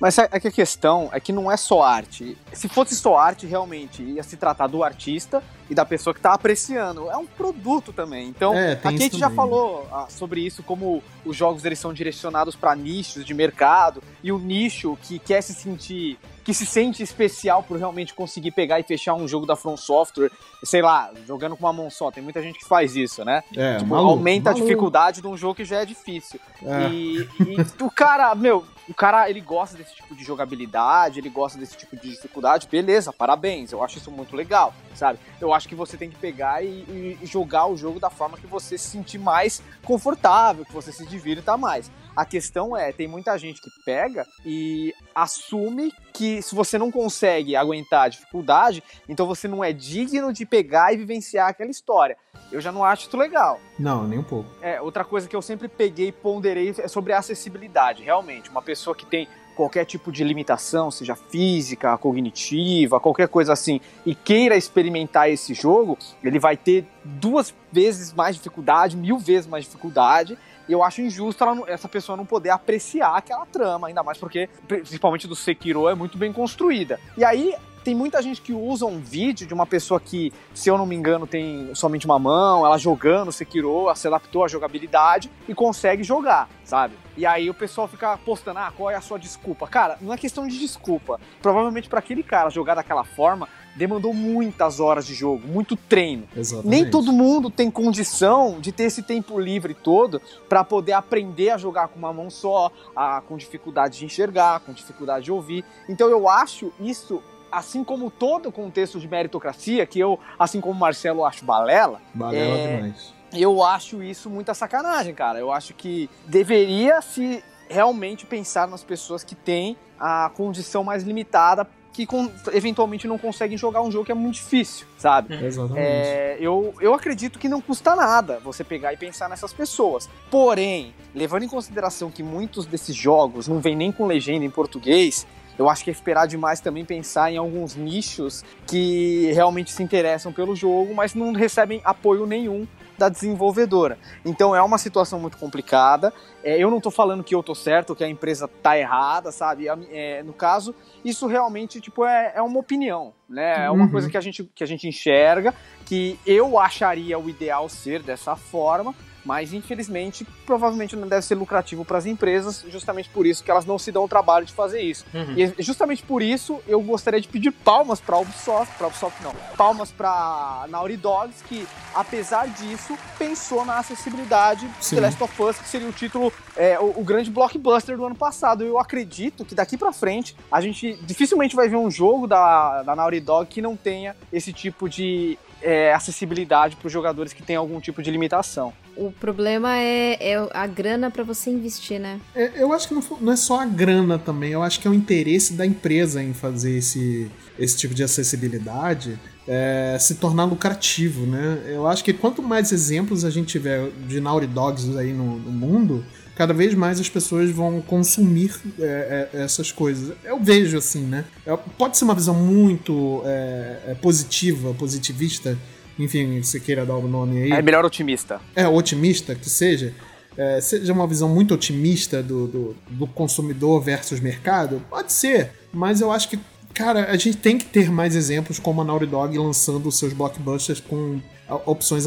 Mas é é que a questão é que não é só arte. Se fosse só arte, realmente ia se tratar do artista e da pessoa que tá apreciando. É um produto também. Então, É, a tem isso Kate já também, falou ah, sobre isso, como os jogos eles são direcionados para nichos de mercado e o nicho que quer se sentir que se sente especial por realmente conseguir pegar e fechar um jogo da From Software, sei lá, jogando com uma mão só. Tem muita gente que faz isso, né? É, Tipo, maluco, aumenta maluco. a dificuldade de um jogo que já é difícil. É. E, e o cara, meu, o cara, ele gosta desse tipo de jogabilidade, ele gosta desse tipo de dificuldade, beleza, parabéns, eu acho isso muito legal, sabe? Eu acho que você tem que pegar e, e jogar o jogo da forma que você se sentir mais confortável, que você se divirta mais. A questão é, tem muita gente que pega e assume que se você não consegue aguentar a dificuldade, então você não é digno de pegar e vivenciar aquela história. Eu já não acho isso legal. Não, nem um pouco. É, outra coisa que eu sempre peguei e ponderei é sobre a acessibilidade. Realmente, uma pessoa que tem qualquer tipo de limitação, seja física, cognitiva, qualquer coisa assim, e queira experimentar esse jogo, ele vai ter duas vezes mais dificuldade, mil vezes mais dificuldade. Eu acho injusto ela essa pessoa não poder apreciar aquela trama, ainda mais porque, principalmente do Sekiro, é muito bem construída. E aí, tem muita gente que usa um vídeo de uma pessoa que, se eu não me engano, tem somente uma mão, ela jogando Sekiro, ela se adaptou à jogabilidade e consegue jogar, sabe? E aí o pessoal fica postando, ah, qual é a sua desculpa? Cara, não é questão de desculpa. Provavelmente para aquele cara jogar daquela forma, demandou muitas horas de jogo, muito treino. Exatamente. Nem todo mundo tem condição de ter esse tempo livre todo para poder aprender a jogar com uma mão só, a, com dificuldade de enxergar, com dificuldade de ouvir. Então eu acho isso, assim como todo o contexto de meritocracia, que eu, assim como o Marcelo, acho balela, Balela É, demais. eu acho isso muita sacanagem, cara. Eu acho que deveria se realmente pensar nas pessoas que têm a condição mais limitada, que eventualmente não conseguem jogar um jogo que é muito difícil, sabe? Exatamente. É, eu, eu acredito que não custa nada você pegar e pensar nessas pessoas. Porém, levando em consideração que muitos desses jogos não vêm nem com legenda em português, eu acho que é esperar demais também pensar em alguns nichos que realmente se interessam pelo jogo, mas não recebem apoio nenhum da desenvolvedora. Então é uma situação muito complicada. É, eu não tô falando que eu tô certo, que a empresa tá errada, sabe? É, no caso, isso realmente tipo é, é uma opinião, né? É uma Uhum. coisa que a gente que a gente enxerga, que eu acharia o ideal ser dessa forma, mas infelizmente provavelmente não deve ser lucrativo para as empresas, justamente por isso que elas não se dão o trabalho de fazer isso. Uhum. E justamente por isso eu gostaria de pedir palmas para Ubisoft, para Ubisoft não, palmas para Naughty Dogs que apesar disso pensou na acessibilidade de Sim. The Last of Us, que seria o título é, o, o grande blockbuster do ano passado. Eu acredito que daqui para frente a gente dificilmente vai ver um jogo da, da Naughty Dog que não tenha esse tipo de é, acessibilidade para os jogadores que têm algum tipo de limitação. O problema é, é a grana pra você investir, né? É, eu acho que não, não é só a grana também, eu acho que é o interesse da empresa em fazer esse, esse tipo de acessibilidade é, se tornar lucrativo, né? Eu acho que quanto mais exemplos a gente tiver de Naughty Dogs aí no, no mundo, cada vez mais as pessoas vão consumir é, é, essas coisas. Eu vejo assim, né? É, Pode ser uma visão muito é, é, positiva, positivista, enfim, você queira dar o nome aí É melhor otimista. é, otimista que seja, é, seja uma visão muito otimista do, do, do consumidor versus mercado, pode ser, mas eu acho que, cara, a gente tem que ter mais exemplos como a Naughty Dog lançando os seus blockbusters com opções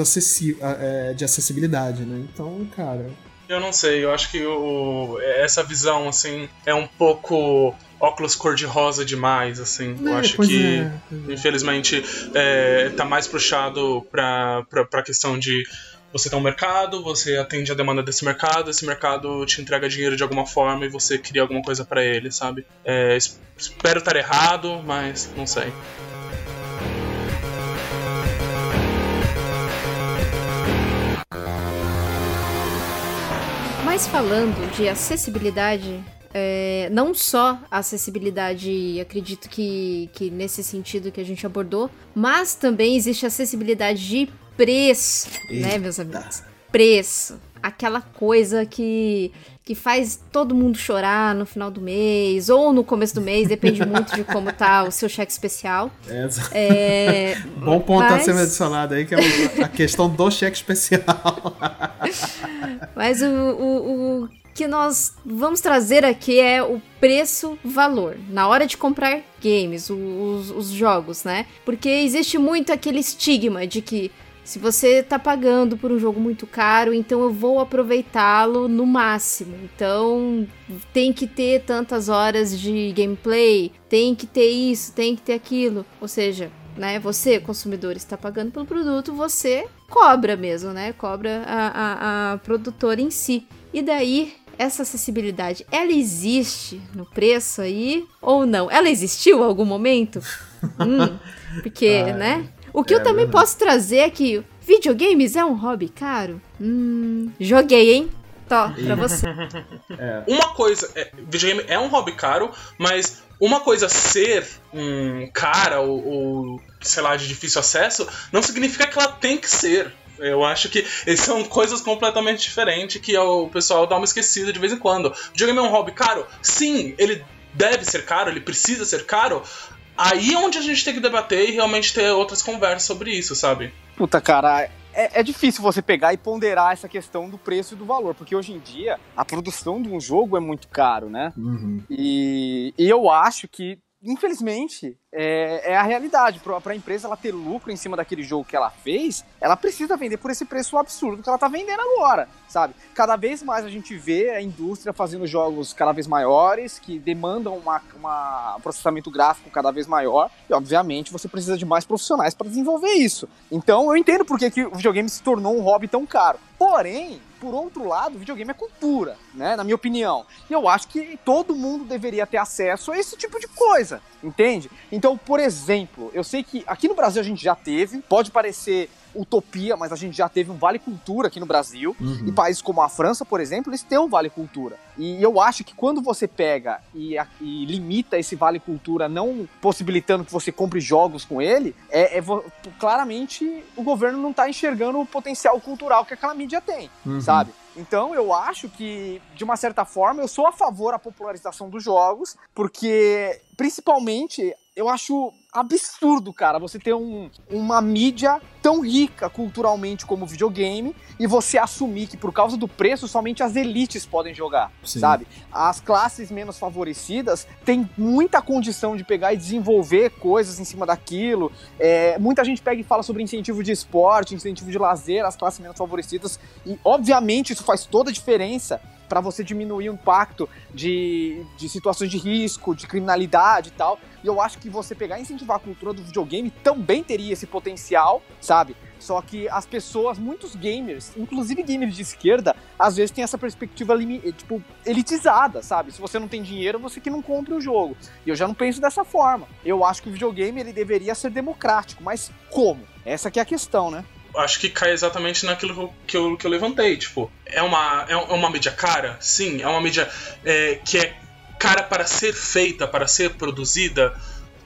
de acessibilidade, né? Então, cara, Eu não sei, eu acho que o, essa visão, assim, é um pouco óculos cor-de-rosa demais, assim. eu É, acho que, é, infelizmente, é, tá mais puxado pra, pra, pra questão de você tem um mercado, você atende a demanda desse mercado, esse mercado te entrega dinheiro de alguma forma e você cria alguma coisa pra ele, sabe? É, es- espero estar errado, mas não sei. Mas falando de acessibilidade, é, não só a acessibilidade, acredito que, que nesse sentido que a gente abordou, mas também existe acessibilidade de preço, né, meus amigos? Preço. Aquela coisa que, que faz todo mundo chorar no final do mês ou no começo do mês, depende muito de como tá o seu cheque especial. Essa- É, bom ponto a mas- ser adicionado aí, que é a questão do cheque especial. Mas o, o, o que nós vamos trazer aqui é o preço-valor. Na hora de comprar games, os, os jogos, né? Porque existe muito aquele estigma de que se você tá pagando por um jogo muito caro, então eu vou aproveitá-lo no máximo. Então tem que ter tantas horas de gameplay, tem que ter isso, tem que ter aquilo. Ou seja, né, você, consumidor, está pagando pelo produto, você cobra mesmo, né? Cobra a, a, a produtora em si. E daí, essa acessibilidade, ela existe no preço aí ou não? Ela existiu em algum momento? Hum, porque, né? O que eu é também verdade. posso trazer é que videogames é um hobby caro? Hum, joguei, hein? Tó, pra você. Uma coisa, é, videogame é um hobby caro, mas uma coisa ser um cara ou, ou, sei lá, de difícil acesso, não significa que ela tem que ser. Eu acho que são coisas completamente diferentes que o pessoal dá uma esquecida de vez em quando. Videogame é um hobby caro? Sim, ele deve ser caro, ele precisa ser caro. Aí é onde a gente tem que debater e realmente ter outras conversas sobre isso, sabe? Puta, cara, é, é difícil você pegar e ponderar essa questão do preço e do valor, porque hoje em dia a produção de um jogo é muito caro, né? Uhum. E, e eu acho que infelizmente, é, é a realidade. Para a empresa ela ter lucro em cima daquele jogo que ela fez, ela precisa vender por esse preço absurdo que ela tá vendendo agora, sabe? Cada vez mais a gente vê a indústria fazendo jogos cada vez maiores, que demandam uma, uma um processamento gráfico cada vez maior, e obviamente você precisa de mais profissionais para desenvolver isso. Então eu entendo por que, que o videogame se tornou um hobby tão caro. Porém, por outro lado, videogame é cultura, né? Na minha opinião. E eu acho que todo mundo deveria ter acesso a esse tipo de coisa, entende? Então, por exemplo, eu sei que aqui no Brasil a gente já teve, pode parecer utopia, mas a gente já teve um Vale Cultura aqui no Brasil. Uhum. E países como a França, por exemplo, eles têm um Vale Cultura. E eu acho que quando você pega e, e limita esse Vale Cultura, não possibilitando que você compre jogos com ele, é, é claramente o governo não tá enxergando o potencial cultural que aquela mídia tem, Uhum. sabe? Então eu acho que, de uma certa forma, eu sou a favor da popularização dos jogos, porque, principalmente, eu acho absurdo, cara, você ter um- uma mídia tão rica culturalmente como o videogame e você assumir que por causa do preço somente as elites podem jogar, Sim. sabe? As classes menos favorecidas têm muita condição de pegar e desenvolver coisas em cima daquilo. É, muita gente pega e fala sobre incentivo de esporte, incentivo de lazer, as classes menos favorecidas e obviamente isso faz toda a diferença para você diminuir o impacto de, de situações de risco, de criminalidade e tal. E eu acho que você pegar e incentivar a cultura do videogame também teria esse potencial, sabe? Só que as pessoas, muitos gamers, inclusive gamers de esquerda, às vezes tem essa perspectiva tipo elitizada, sabe? Se você não tem dinheiro, você que não compra o jogo. E eu já não penso dessa forma. Eu acho que o videogame ele deveria ser democrático, mas como? Essa que é a questão, né? acho que cai exatamente naquilo que eu, que eu levantei. Tipo, é uma, é uma mídia cara? Sim. É uma mídia é, que é cara para ser feita, para ser produzida?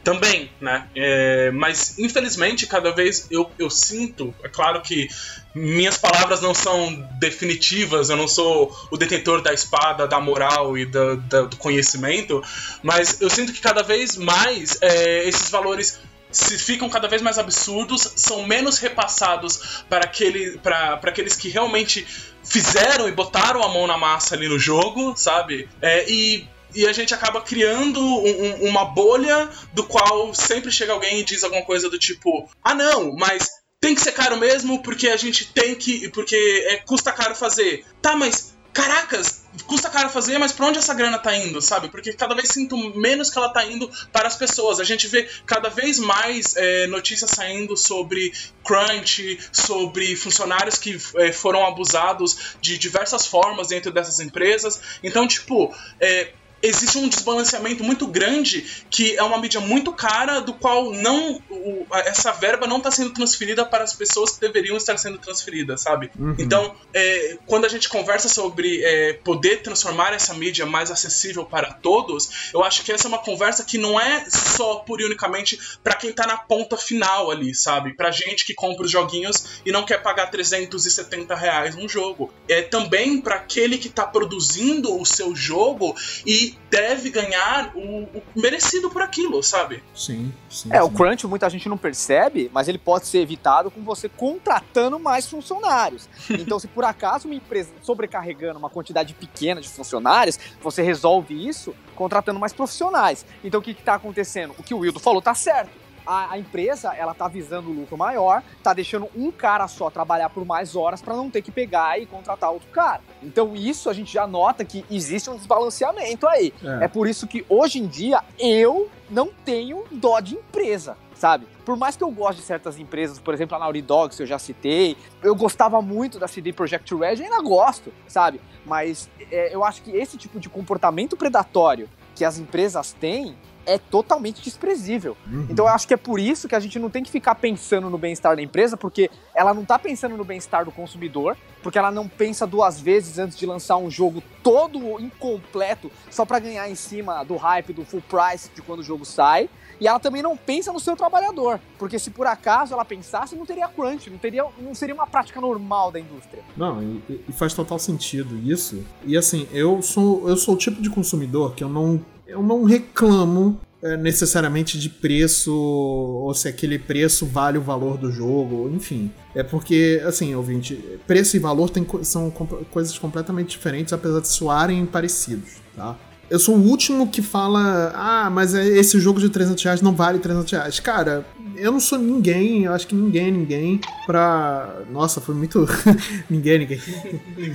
Também, né? É, mas, infelizmente, cada vez eu, eu sinto, é claro que minhas palavras não são definitivas, eu não sou o detentor da espada, da moral e do conhecimento, mas eu sinto que cada vez mais é, esses valores se ficam cada vez mais absurdos, são menos repassados para, aquele, para, para aqueles que realmente fizeram e botaram a mão na massa ali no jogo, sabe? É, e, e a gente acaba criando um- um- uma bolha do qual sempre chega alguém e diz alguma coisa do tipo: ah, não, mas tem que ser caro mesmo porque a gente tem que. porque é, custa caro fazer. Tá, mas. Caracas, custa caro fazer, mas pra onde essa grana tá indo, sabe? Porque cada vez sinto menos que ela tá indo para as pessoas. A gente vê cada vez mais é, notícias saindo sobre crunch, sobre funcionários que é, foram abusados de diversas formas dentro dessas empresas. Então, tipo, é, existe um desbalanceamento muito grande que é uma mídia muito cara, do qual não o- essa verba não está sendo transferida para as pessoas que deveriam estar sendo transferidas, sabe? Então, é, quando a gente conversa sobre é, poder transformar essa mídia mais acessível para todos, eu acho que essa é uma conversa que não é só pura e unicamente para quem tá na ponta final ali, sabe? Pra gente que compra os joguinhos e não quer pagar 370 reais num jogo. É também para aquele que tá produzindo o seu jogo e deve ganhar o, o merecido por aquilo, sabe? Sim, sim. É, o sim. crunch muita gente não percebe, mas ele pode ser evitado com você contratando mais funcionários. Então, se por acaso uma empresa sobrecarregando uma quantidade pequena de funcionários, você resolve isso contratando mais profissionais. Então, o que está acontecendo? O que o Wildo falou tá certo. A, a empresa, ela tá visando o lucro maior, tá deixando um cara só trabalhar por mais horas para não ter que pegar e contratar outro cara. Então, isso a gente já nota que existe um desbalanceamento aí. É. É por isso que hoje em dia eu não tenho dó de empresa, sabe? Por mais que eu goste de certas empresas, por exemplo, a Naughty Dog, que eu já citei, eu gostava muito da CD Projekt Red, ainda gosto, sabe? Mas é, eu acho que esse tipo de comportamento predatório que as empresas têm é totalmente desprezível. Uhum. Então eu acho que é por isso que a gente não tem que ficar pensando no bem-estar da empresa, porque ela não tá pensando no bem-estar do consumidor, porque ela não pensa duas vezes antes de lançar um jogo todo incompleto só para ganhar em cima do hype do full price de quando o jogo sai. E ela também não pensa no seu trabalhador, porque se por acaso ela pensasse, não teria crunch, não teria, não seria uma prática normal da indústria. Não, e, e faz total sentido isso. E assim, eu sou, eu sou o tipo de consumidor que eu não, eu não reclamo é, necessariamente de preço ou se aquele preço vale o valor do jogo, enfim. É porque, assim, ouvinte, preço e valor tem, são comp- coisas completamente diferentes, apesar de soarem parecidos, tá? eu sou o último que fala, ah, mas é- esse jogo de 300 reais não vale 300 reais. Cara, eu não sou ninguém, eu acho que ninguém é ninguém pra... Nossa, foi muito... ninguém é ninguém.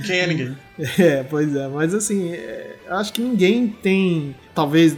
Quem é ninguém? É, pois é, mas assim, é, eu acho que ninguém tem, talvez,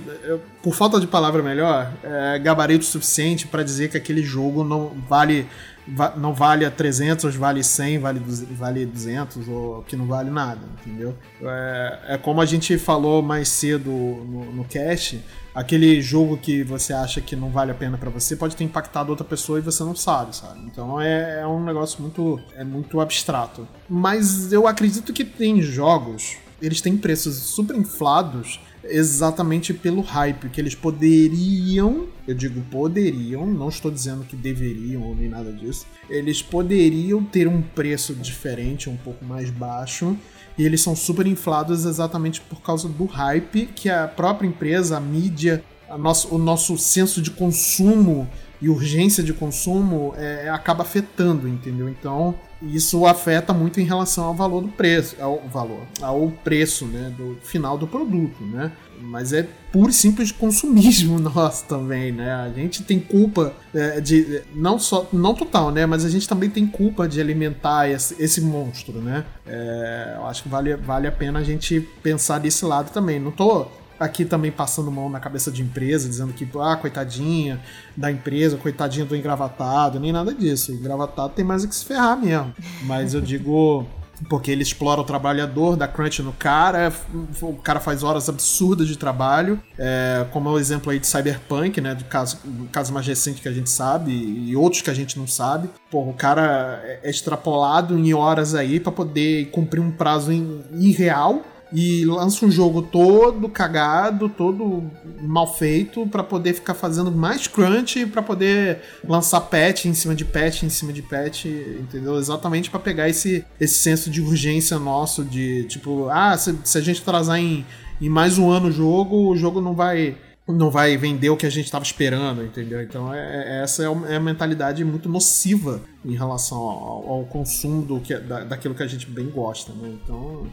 por falta de palavra melhor, é, gabarito suficiente pra dizer que aquele jogo não vale va- não vale a 300, vale 100, vale, vale 200 ou que não vale nada, entendeu? É, é como a gente falou mais cedo no, no cast, aquele jogo que você acha que não vale a pena pra você pode ter impactado outra pessoa e você não sabe, sabe? Então é, é um negócio muito, é muito abstrato. Mas eu acredito que tem jogos, eles têm preços super inflados exatamente pelo hype, que eles poderiam, eu digo poderiam, não estou dizendo que deveriam ou nem nada disso, eles poderiam ter um preço diferente, um pouco mais baixo, e eles são super inflados exatamente por causa do hype que a própria empresa, a mídia, a nosso, o nosso senso de consumo e urgência de consumo é, acaba afetando, entendeu? Então isso afeta muito em relação ao valor do preço, ao valor, ao preço, né, do final do produto, né? Mas é puro e simples consumismo nosso também, né? A gente tem culpa é, de não só não total, né? Mas a gente também tem culpa de alimentar esse, esse monstro, né? É, eu acho que vale, vale a pena a gente pensar desse lado também. Não tô aqui também passando mão na cabeça de empresa, dizendo que, ah, coitadinha da empresa, coitadinha do engravatado, nem nada disso. O engravatado tem mais o que se ferrar mesmo. Mas eu digo. Porque ele explora o trabalhador, dá crunch no cara, o cara faz horas absurdas de trabalho, é, como é o exemplo aí de Cyberpunk, né, do caso, do caso mais recente que a gente sabe, e outros que a gente não sabe. Pô, o cara é extrapolado em horas aí para poder cumprir um prazo irreal, e lança um jogo todo cagado, todo mal feito, pra poder ficar fazendo mais crunch, pra poder lançar patch em cima de patch em cima de patch, entendeu? Exatamente pra pegar esse, esse senso de urgência nosso, de tipo, ah, se, se a gente atrasar em, em mais um ano o jogo, o jogo não vai não vai vender o que a gente estava esperando, entendeu? Então é, é- essa é uma- é mentalidade muito nociva em relação ao, ao consumo do que, da, daquilo que a gente bem gosta, né? Então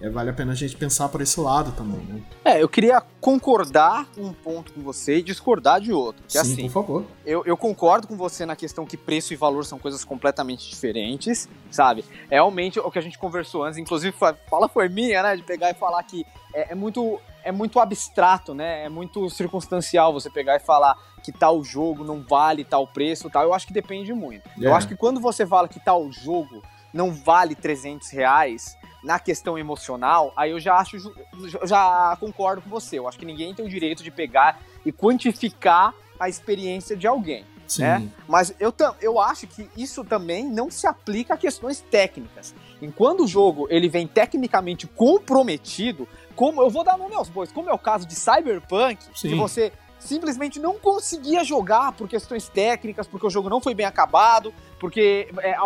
é, vale a pena a gente pensar por esse lado também, né? É, eu queria concordar um ponto com você e discordar de outro. Que Sim, assim, por favor. eu, eu concordo com você na questão que preço e valor são coisas completamente diferentes, sabe? É realmente o que a gente conversou antes, inclusive fa- fala foi minha, né? De pegar e falar que é, é muito é muito abstrato, né? É muito circunstancial você pegar e falar que tal jogo não vale tal preço, tal. Eu acho que depende muito. Eu É. acho que quando você fala que tal jogo não vale 300 reais na questão emocional, aí eu já acho, eu já concordo com você. Eu acho que ninguém tem o direito de pegar e quantificar a experiência de alguém. Sim. né? Mas eu, eu acho que isso também não se aplica a questões técnicas. Enquanto o jogo ele vem tecnicamente comprometido, como eu vou dar nome aos bois, como é o caso de Cyberpunk, Sim. que você simplesmente não conseguia jogar por questões técnicas, porque o jogo não foi bem acabado, porque é,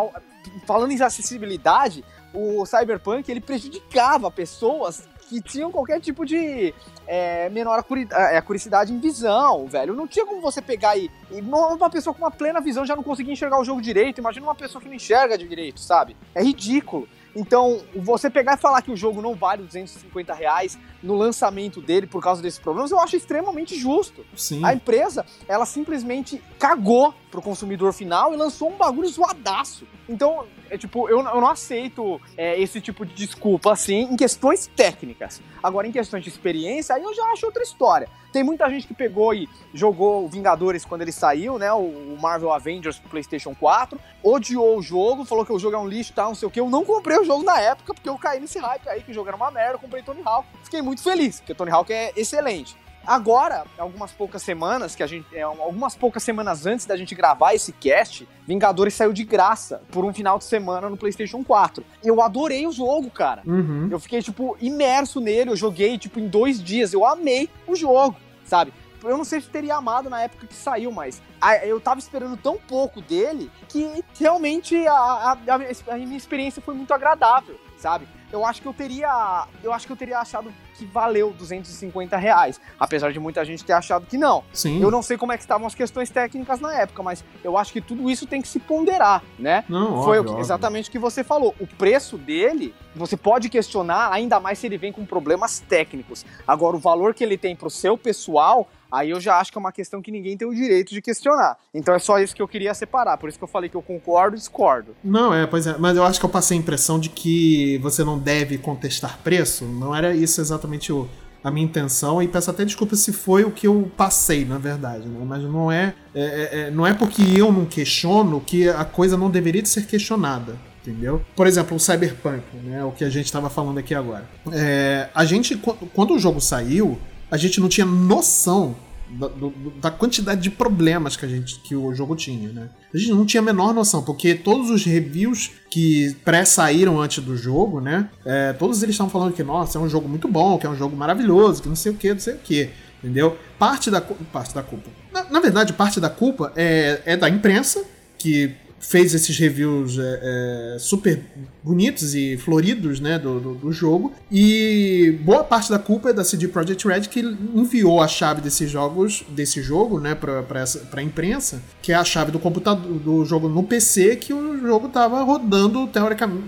falando em acessibilidade, o Cyberpunk ele prejudicava pessoas que tinham qualquer tipo de é, menor acuri- é, em visão, velho. Não tinha como você pegar e, e uma uma pessoa com uma plena visão já não conseguia enxergar o jogo direito. Imagina uma pessoa que não enxerga de direito, sabe? É ridículo. Então, você pegar e falar que o jogo não vale 250 reais no lançamento dele por causa desses problemas, eu acho extremamente justo. Sim. A empresa, ela simplesmente cagou pro consumidor final e lançou um bagulho zoadaço. Então, é tipo, eu, eu não aceito é, esse tipo de desculpa, assim, em questões técnicas. Agora, em questões de experiência, aí eu já acho outra história. Tem muita gente que pegou e jogou o Vingadores quando ele saiu, né? O, Marvel Avengers pro PlayStation 4, odiou o jogo, falou que o jogo é um lixo, tal, não sei o que. Eu não comprei o jogo na época, porque eu caí nesse hype aí, que o jogo era uma merda, eu comprei Tony Hawk. Fiquei muito feliz, porque Tony Hawk é excelente. Agora, algumas poucas semanas, que a gente. é, algumas poucas semanas antes da gente gravar esse cast, Vingadores saiu de graça por um final de semana no PlayStation 4. Eu adorei o jogo, cara. Uhum. Eu fiquei, tipo, imerso nele. Eu joguei, tipo, em dois dias. Eu amei o jogo, sabe? Eu não sei se teria amado na época que saiu, mas eu tava esperando tão pouco dele que realmente a- a- a minha experiência foi muito agradável, sabe? eu acho que eu teria. Eu acho que eu teria achado que valeu 250 reais. Apesar de muita gente ter achado que não. Sim. Eu não sei como é que estavam as questões técnicas na época, mas eu acho que tudo isso tem que se ponderar, né? Não, Foi óbvio, o que- óbvio. exatamente o que você falou. O preço dele, você pode questionar, ainda mais se ele vem com problemas técnicos. Agora, o valor que ele tem pro seu pessoal, aí eu já acho que é uma questão que ninguém tem o direito de questionar. Então é só isso que eu queria separar. Por isso que eu falei que eu concordo e discordo. Não, é, pois é. Mas eu acho que eu passei a impressão de que você não deve contestar preço. Não era isso exatamente o, a minha intenção. E peço até desculpa se foi o que eu passei, na verdade. Né? Mas não é, é, é- é- não é porque eu não questiono que a coisa não deveria de ser questionada. Entendeu? Por exemplo, o Cyberpunk, né? O que a gente estava falando aqui agora. É, a gente, qu- quando o jogo saiu, a gente não tinha noção da, do- da quantidade de problemas que, a gente, que o jogo tinha, né? A gente não tinha a menor noção, porque todos os reviews que pré-saíram antes do jogo, né? é, todos eles estavam falando que, nossa, é um jogo muito bom, que é um jogo maravilhoso, que não sei o que, não sei o que. Entendeu? Parte da, parte da culpa. Na, na verdade, parte da culpa é, é da imprensa, que fez esses reviews é, é, super bonitos e floridos né, do, do, do jogo. E boa parte da culpa é da CD Projekt Red que enviou a chave desses jogos, desse jogo, né, pra, pra, imprensa, que é a chave do computador do jogo no PC, que o jogo tava rodando, teoricamente,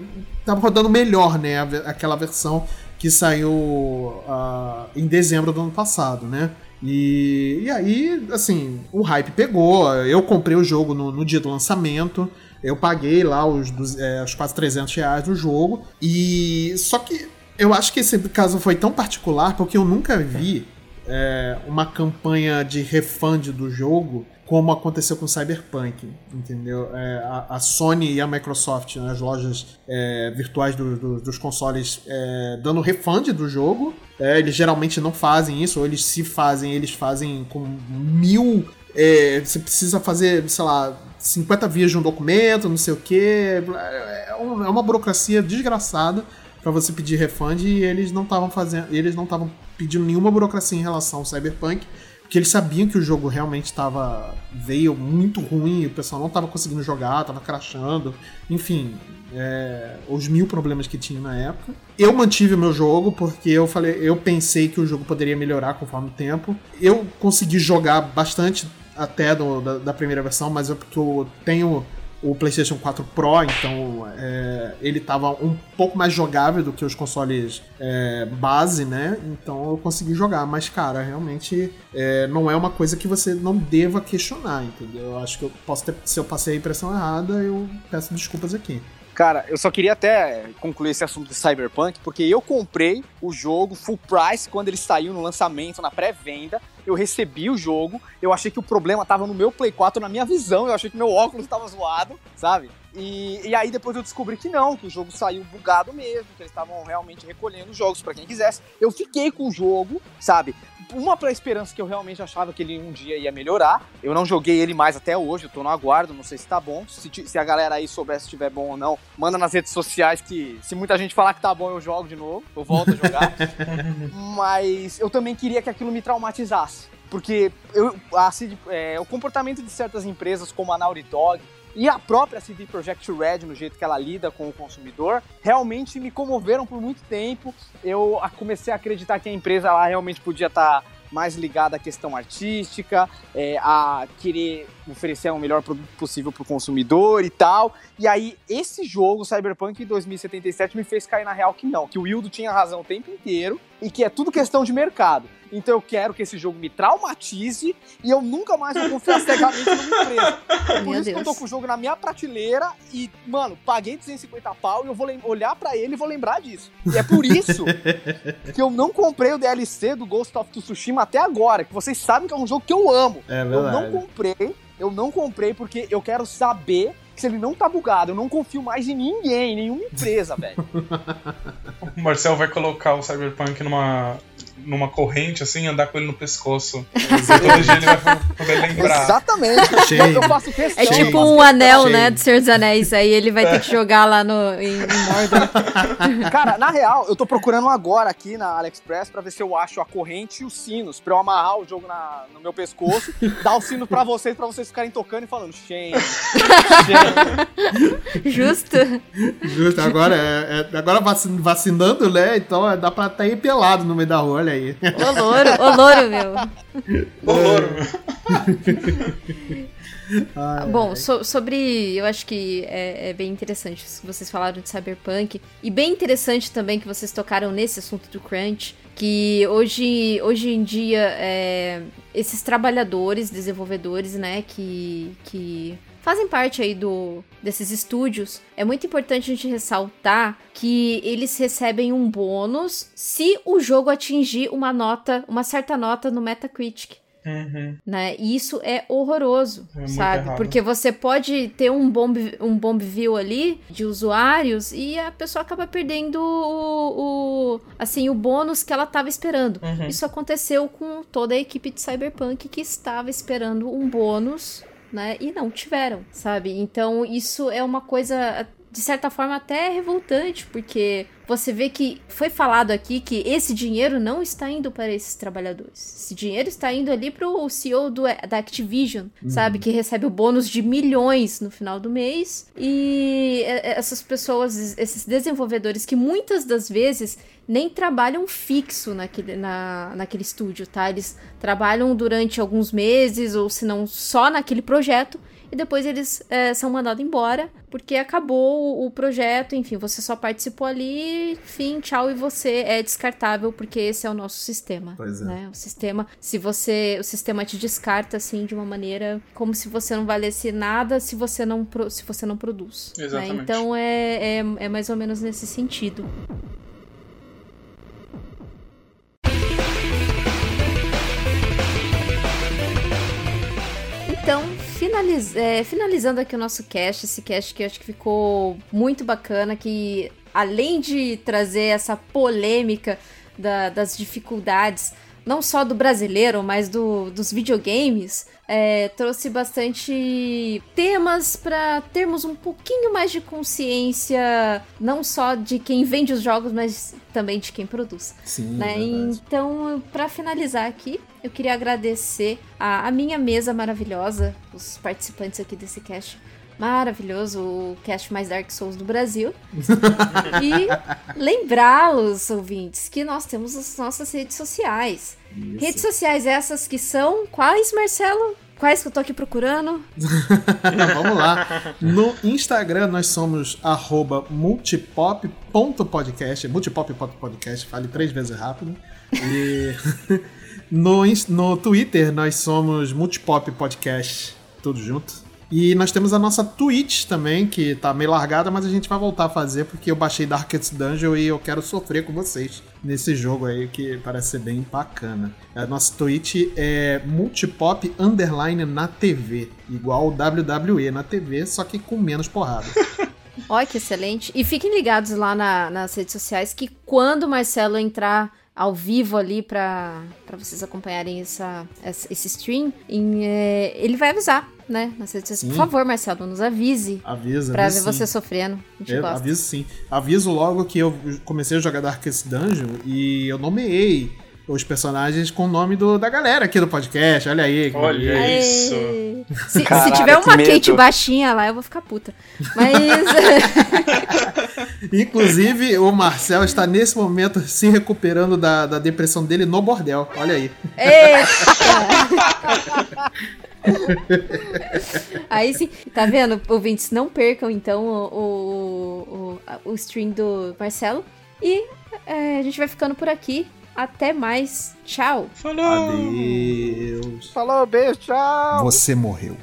tava rodando melhor, né, aquela versão que saiu ah, em dezembro do ano passado, né? E, e aí, assim, o hype pegou. Eu comprei o jogo no, no dia do lançamento. Eu paguei lá os, dos- é, os quase 300 reais do jogo. E só que eu acho que esse caso foi tão particular porque eu nunca vi é, uma campanha de refund do jogo como aconteceu com Cyberpunk, entendeu? É, a, a Sony e a Microsoft, né, as lojas é, virtuais do- do- dos consoles, é, dando refund do jogo. É, eles geralmente não fazem isso, ou eles se fazem, eles fazem com mil. é, você precisa fazer, sei lá, 50 vias de um documento, não sei o quê. É, é uma burocracia desgraçada para você pedir refund e eles não estavam fazendo, eles não estavam pedindo nenhuma burocracia em relação ao Cyberpunk, porque eles sabiam que o jogo realmente estava veio muito ruim, o pessoal não estava conseguindo jogar, estava crashando, enfim, é, os mil problemas que tinha na época. Eu mantive o meu jogo porque eu falei, eu pensei que o jogo poderia melhorar conforme o tempo. Eu consegui jogar bastante até do- da, da primeira versão, mas eu, porque eu tenho o PlayStation 4 Pro, então é, ele estava um pouco mais jogável do que os consoles é, base, né? Então eu consegui jogar, mas cara, realmente é, não é uma coisa que você não deva questionar, entendeu? Eu acho que eu posso ter, se eu passei a impressão errada, eu peço desculpas aqui. Cara, eu só queria até concluir esse assunto de Cyberpunk, porque eu comprei o jogo full price quando ele saiu no lançamento, na pré-venda. Eu recebi o jogo, eu achei que o problema tava no meu Play 4, na minha visão, eu achei que meu óculos tava zoado, sabe? E, e aí depois eu descobri que não, que o jogo saiu bugado mesmo, que eles estavam realmente recolhendo os jogos pra quem quisesse. Eu fiquei com o jogo, sabe? Uma pra esperança que eu realmente achava que ele um dia ia melhorar. Eu não joguei ele mais até hoje, eu tô no aguardo, não sei se tá bom. Se, se a galera aí souber se estiver bom ou não, manda nas redes sociais que se muita gente falar que tá bom, eu jogo de novo, eu volto a jogar. Mas eu também queria que aquilo me traumatizasse. Porque eu, a CD é, o comportamento de certas empresas, como a Naughty Dog, e a própria CD Projekt Red, no jeito que ela lida com o consumidor, realmente me comoveram por muito tempo. Eu comecei a acreditar que a empresa lá realmente podia estar mais ligada à questão artística, é, a querer oferecer o melhor produto possível para o consumidor e tal. E aí, esse jogo, Cyberpunk 2077, me fez cair na real que não, que o Wildo tinha razão o tempo inteiro e que é tudo questão de mercado. Então eu quero que esse jogo me traumatize e eu nunca mais vou confiar cegamente numa empresa. É por Meu isso que eu tô Deus. com o jogo na minha prateleira e, mano, paguei 250 pau e eu vou olhar pra ele e vou lembrar disso. E é por isso que eu não comprei o DLC do Ghost of Tsushima até agora, que vocês sabem que é um jogo que eu amo. É Eu não verdade. comprei, eu não comprei porque eu quero saber que se ele não tá bugado, eu não confio mais em ninguém, nenhuma empresa, velho. O Marcel vai colocar o Cyberpunk numa numa corrente, assim, andar com ele no pescoço. Todo dia ele vai poder lembrar. Exatamente. Cheio. Eu faço questão. É tipo um anel, né, do Senhor dos Anéis. Aí ele vai ter que jogar lá no, em, em Mordor. Cara, na real, eu tô procurando agora aqui na AliExpress pra ver se eu acho a corrente e os sinos, pra eu amarrar o jogo na- no meu pescoço, dar o sino pra vocês, pra vocês ficarem tocando e falando, shame, shame. Justo. Justo, agora, é, é- agora vacin- vacinando, né? Então é, dá pra estar aí pelado no meio da rua, olha aí. Ô louro, ô louro, meu. Ô, louro. Ai, Bom, so- sobre. Eu acho que é, é bem interessante isso que vocês falaram de Cyberpunk. E bem interessante também que vocês tocaram nesse assunto do Crunch. Que hoje, hoje em dia, é, esses trabalhadores, desenvolvedores, né, que, que fazem parte aí do, desses estúdios, é muito importante a gente ressaltar que eles recebem um bônus se o jogo atingir uma nota, uma certa nota no Metacritic Uhum. né? E isso é horroroso, É sabe? errado. Porque você pode ter um bomb, um bomb view ali de usuários e a pessoa acaba perdendo o, o- assim o bônus que ela estava esperando. Uhum. Isso aconteceu com toda a equipe de Cyberpunk que estava esperando um bônus, né? E não tiveram, sabe? Então isso é uma coisa de certa forma até revoltante, porque você vê que foi falado aqui que esse dinheiro não está indo para esses trabalhadores. Esse dinheiro está indo ali para o CEO do, da Activision, sabe? Que recebe o bônus de milhões no final do mês. E é, essas pessoas, esses desenvolvedores que muitas das vezes nem trabalham fixo naquele, na, naquele estúdio, tá? Eles trabalham durante alguns meses, ou se não só naquele projeto, e depois eles é, são mandados embora porque acabou o, o projeto, enfim, você só participou ali, fim, tchau, e você é descartável porque esse é o nosso sistema. Pois é. Né? O sistema, se você, o sistema te descarta assim de uma maneira como se você não valesse nada se você não, se você não produz. né? Exatamente. Então é, é, é mais ou menos nesse sentido. Então, finaliz- é, finalizando aqui o nosso cast, esse cast que eu acho que ficou muito bacana, que além de trazer essa polêmica da- das dificuldades, não só do brasileiro, mas do- dos videogames, é, trouxe bastante temas para termos um pouquinho mais de consciência, não só de quem vende os jogos, mas também de quem produz Sim, né? Então, para finalizar aqui, eu queria agradecer a, a minha mesa maravilhosa, os participantes aqui desse cast maravilhoso, o cast mais Dark Souls do Brasil. e lembrá-los, ouvintes, que nós temos as nossas redes sociais. Isso. Redes sociais essas que são quais, Marcelo? Quais que eu tô aqui procurando? Vamos lá. No Instagram nós somos arroba multipop.podcast. Multipop.podcast, fale três vezes rápido. E no, no Twitter nós somos Multipop Podcast, tudo junto. E nós temos a nossa Twitch também, que tá meio largada, mas a gente vai voltar a fazer porque eu baixei Darkest Dungeon e eu quero sofrer com vocês nesse jogo aí que parece ser bem bacana. A nossa Twitch é multipop underline na TV, igual WWE na TV, só que com menos porrada. Olha que excelente. E fiquem ligados lá na- nas redes sociais que quando o Marcelo entrar ao vivo ali pra pra vocês acompanharem essa, essa- esse stream, em, é, ele vai avisar, né? Nas redes sociais. Por favor, Marcelo, nos avise Avisa, pra ver sim. você sofrendo. A gente Eu gosta. aviso sim. Aviso logo que eu comecei a jogar Darkest Dungeon e eu nomeei os personagens com o nome do, da galera aqui do podcast. Olha aí. que Olha aí. Aê! Isso. Se, se Caraca, tiver que uma. Kate baixinha lá, eu vou ficar puta. Mas. Inclusive, o Marcel está nesse momento se recuperando da, da depressão dele no bordel. Olha aí. Eita! Aí sim, tá vendo? Ouvintes, não percam então o, o, o, o stream do Marcelo. E é, a gente vai ficando por aqui. Até mais. Tchau! Falou! Adeus. Falou, beijo, tchau! Você morreu.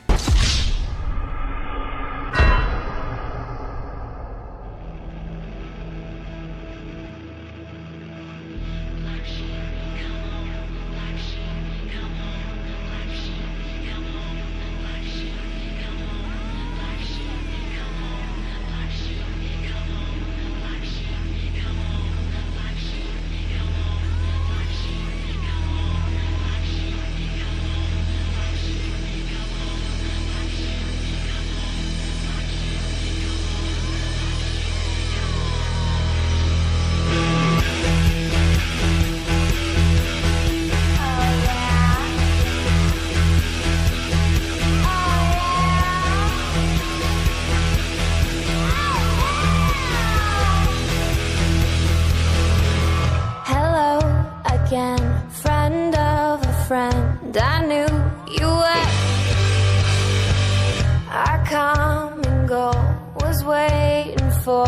and I knew you were. Our common goal was waiting for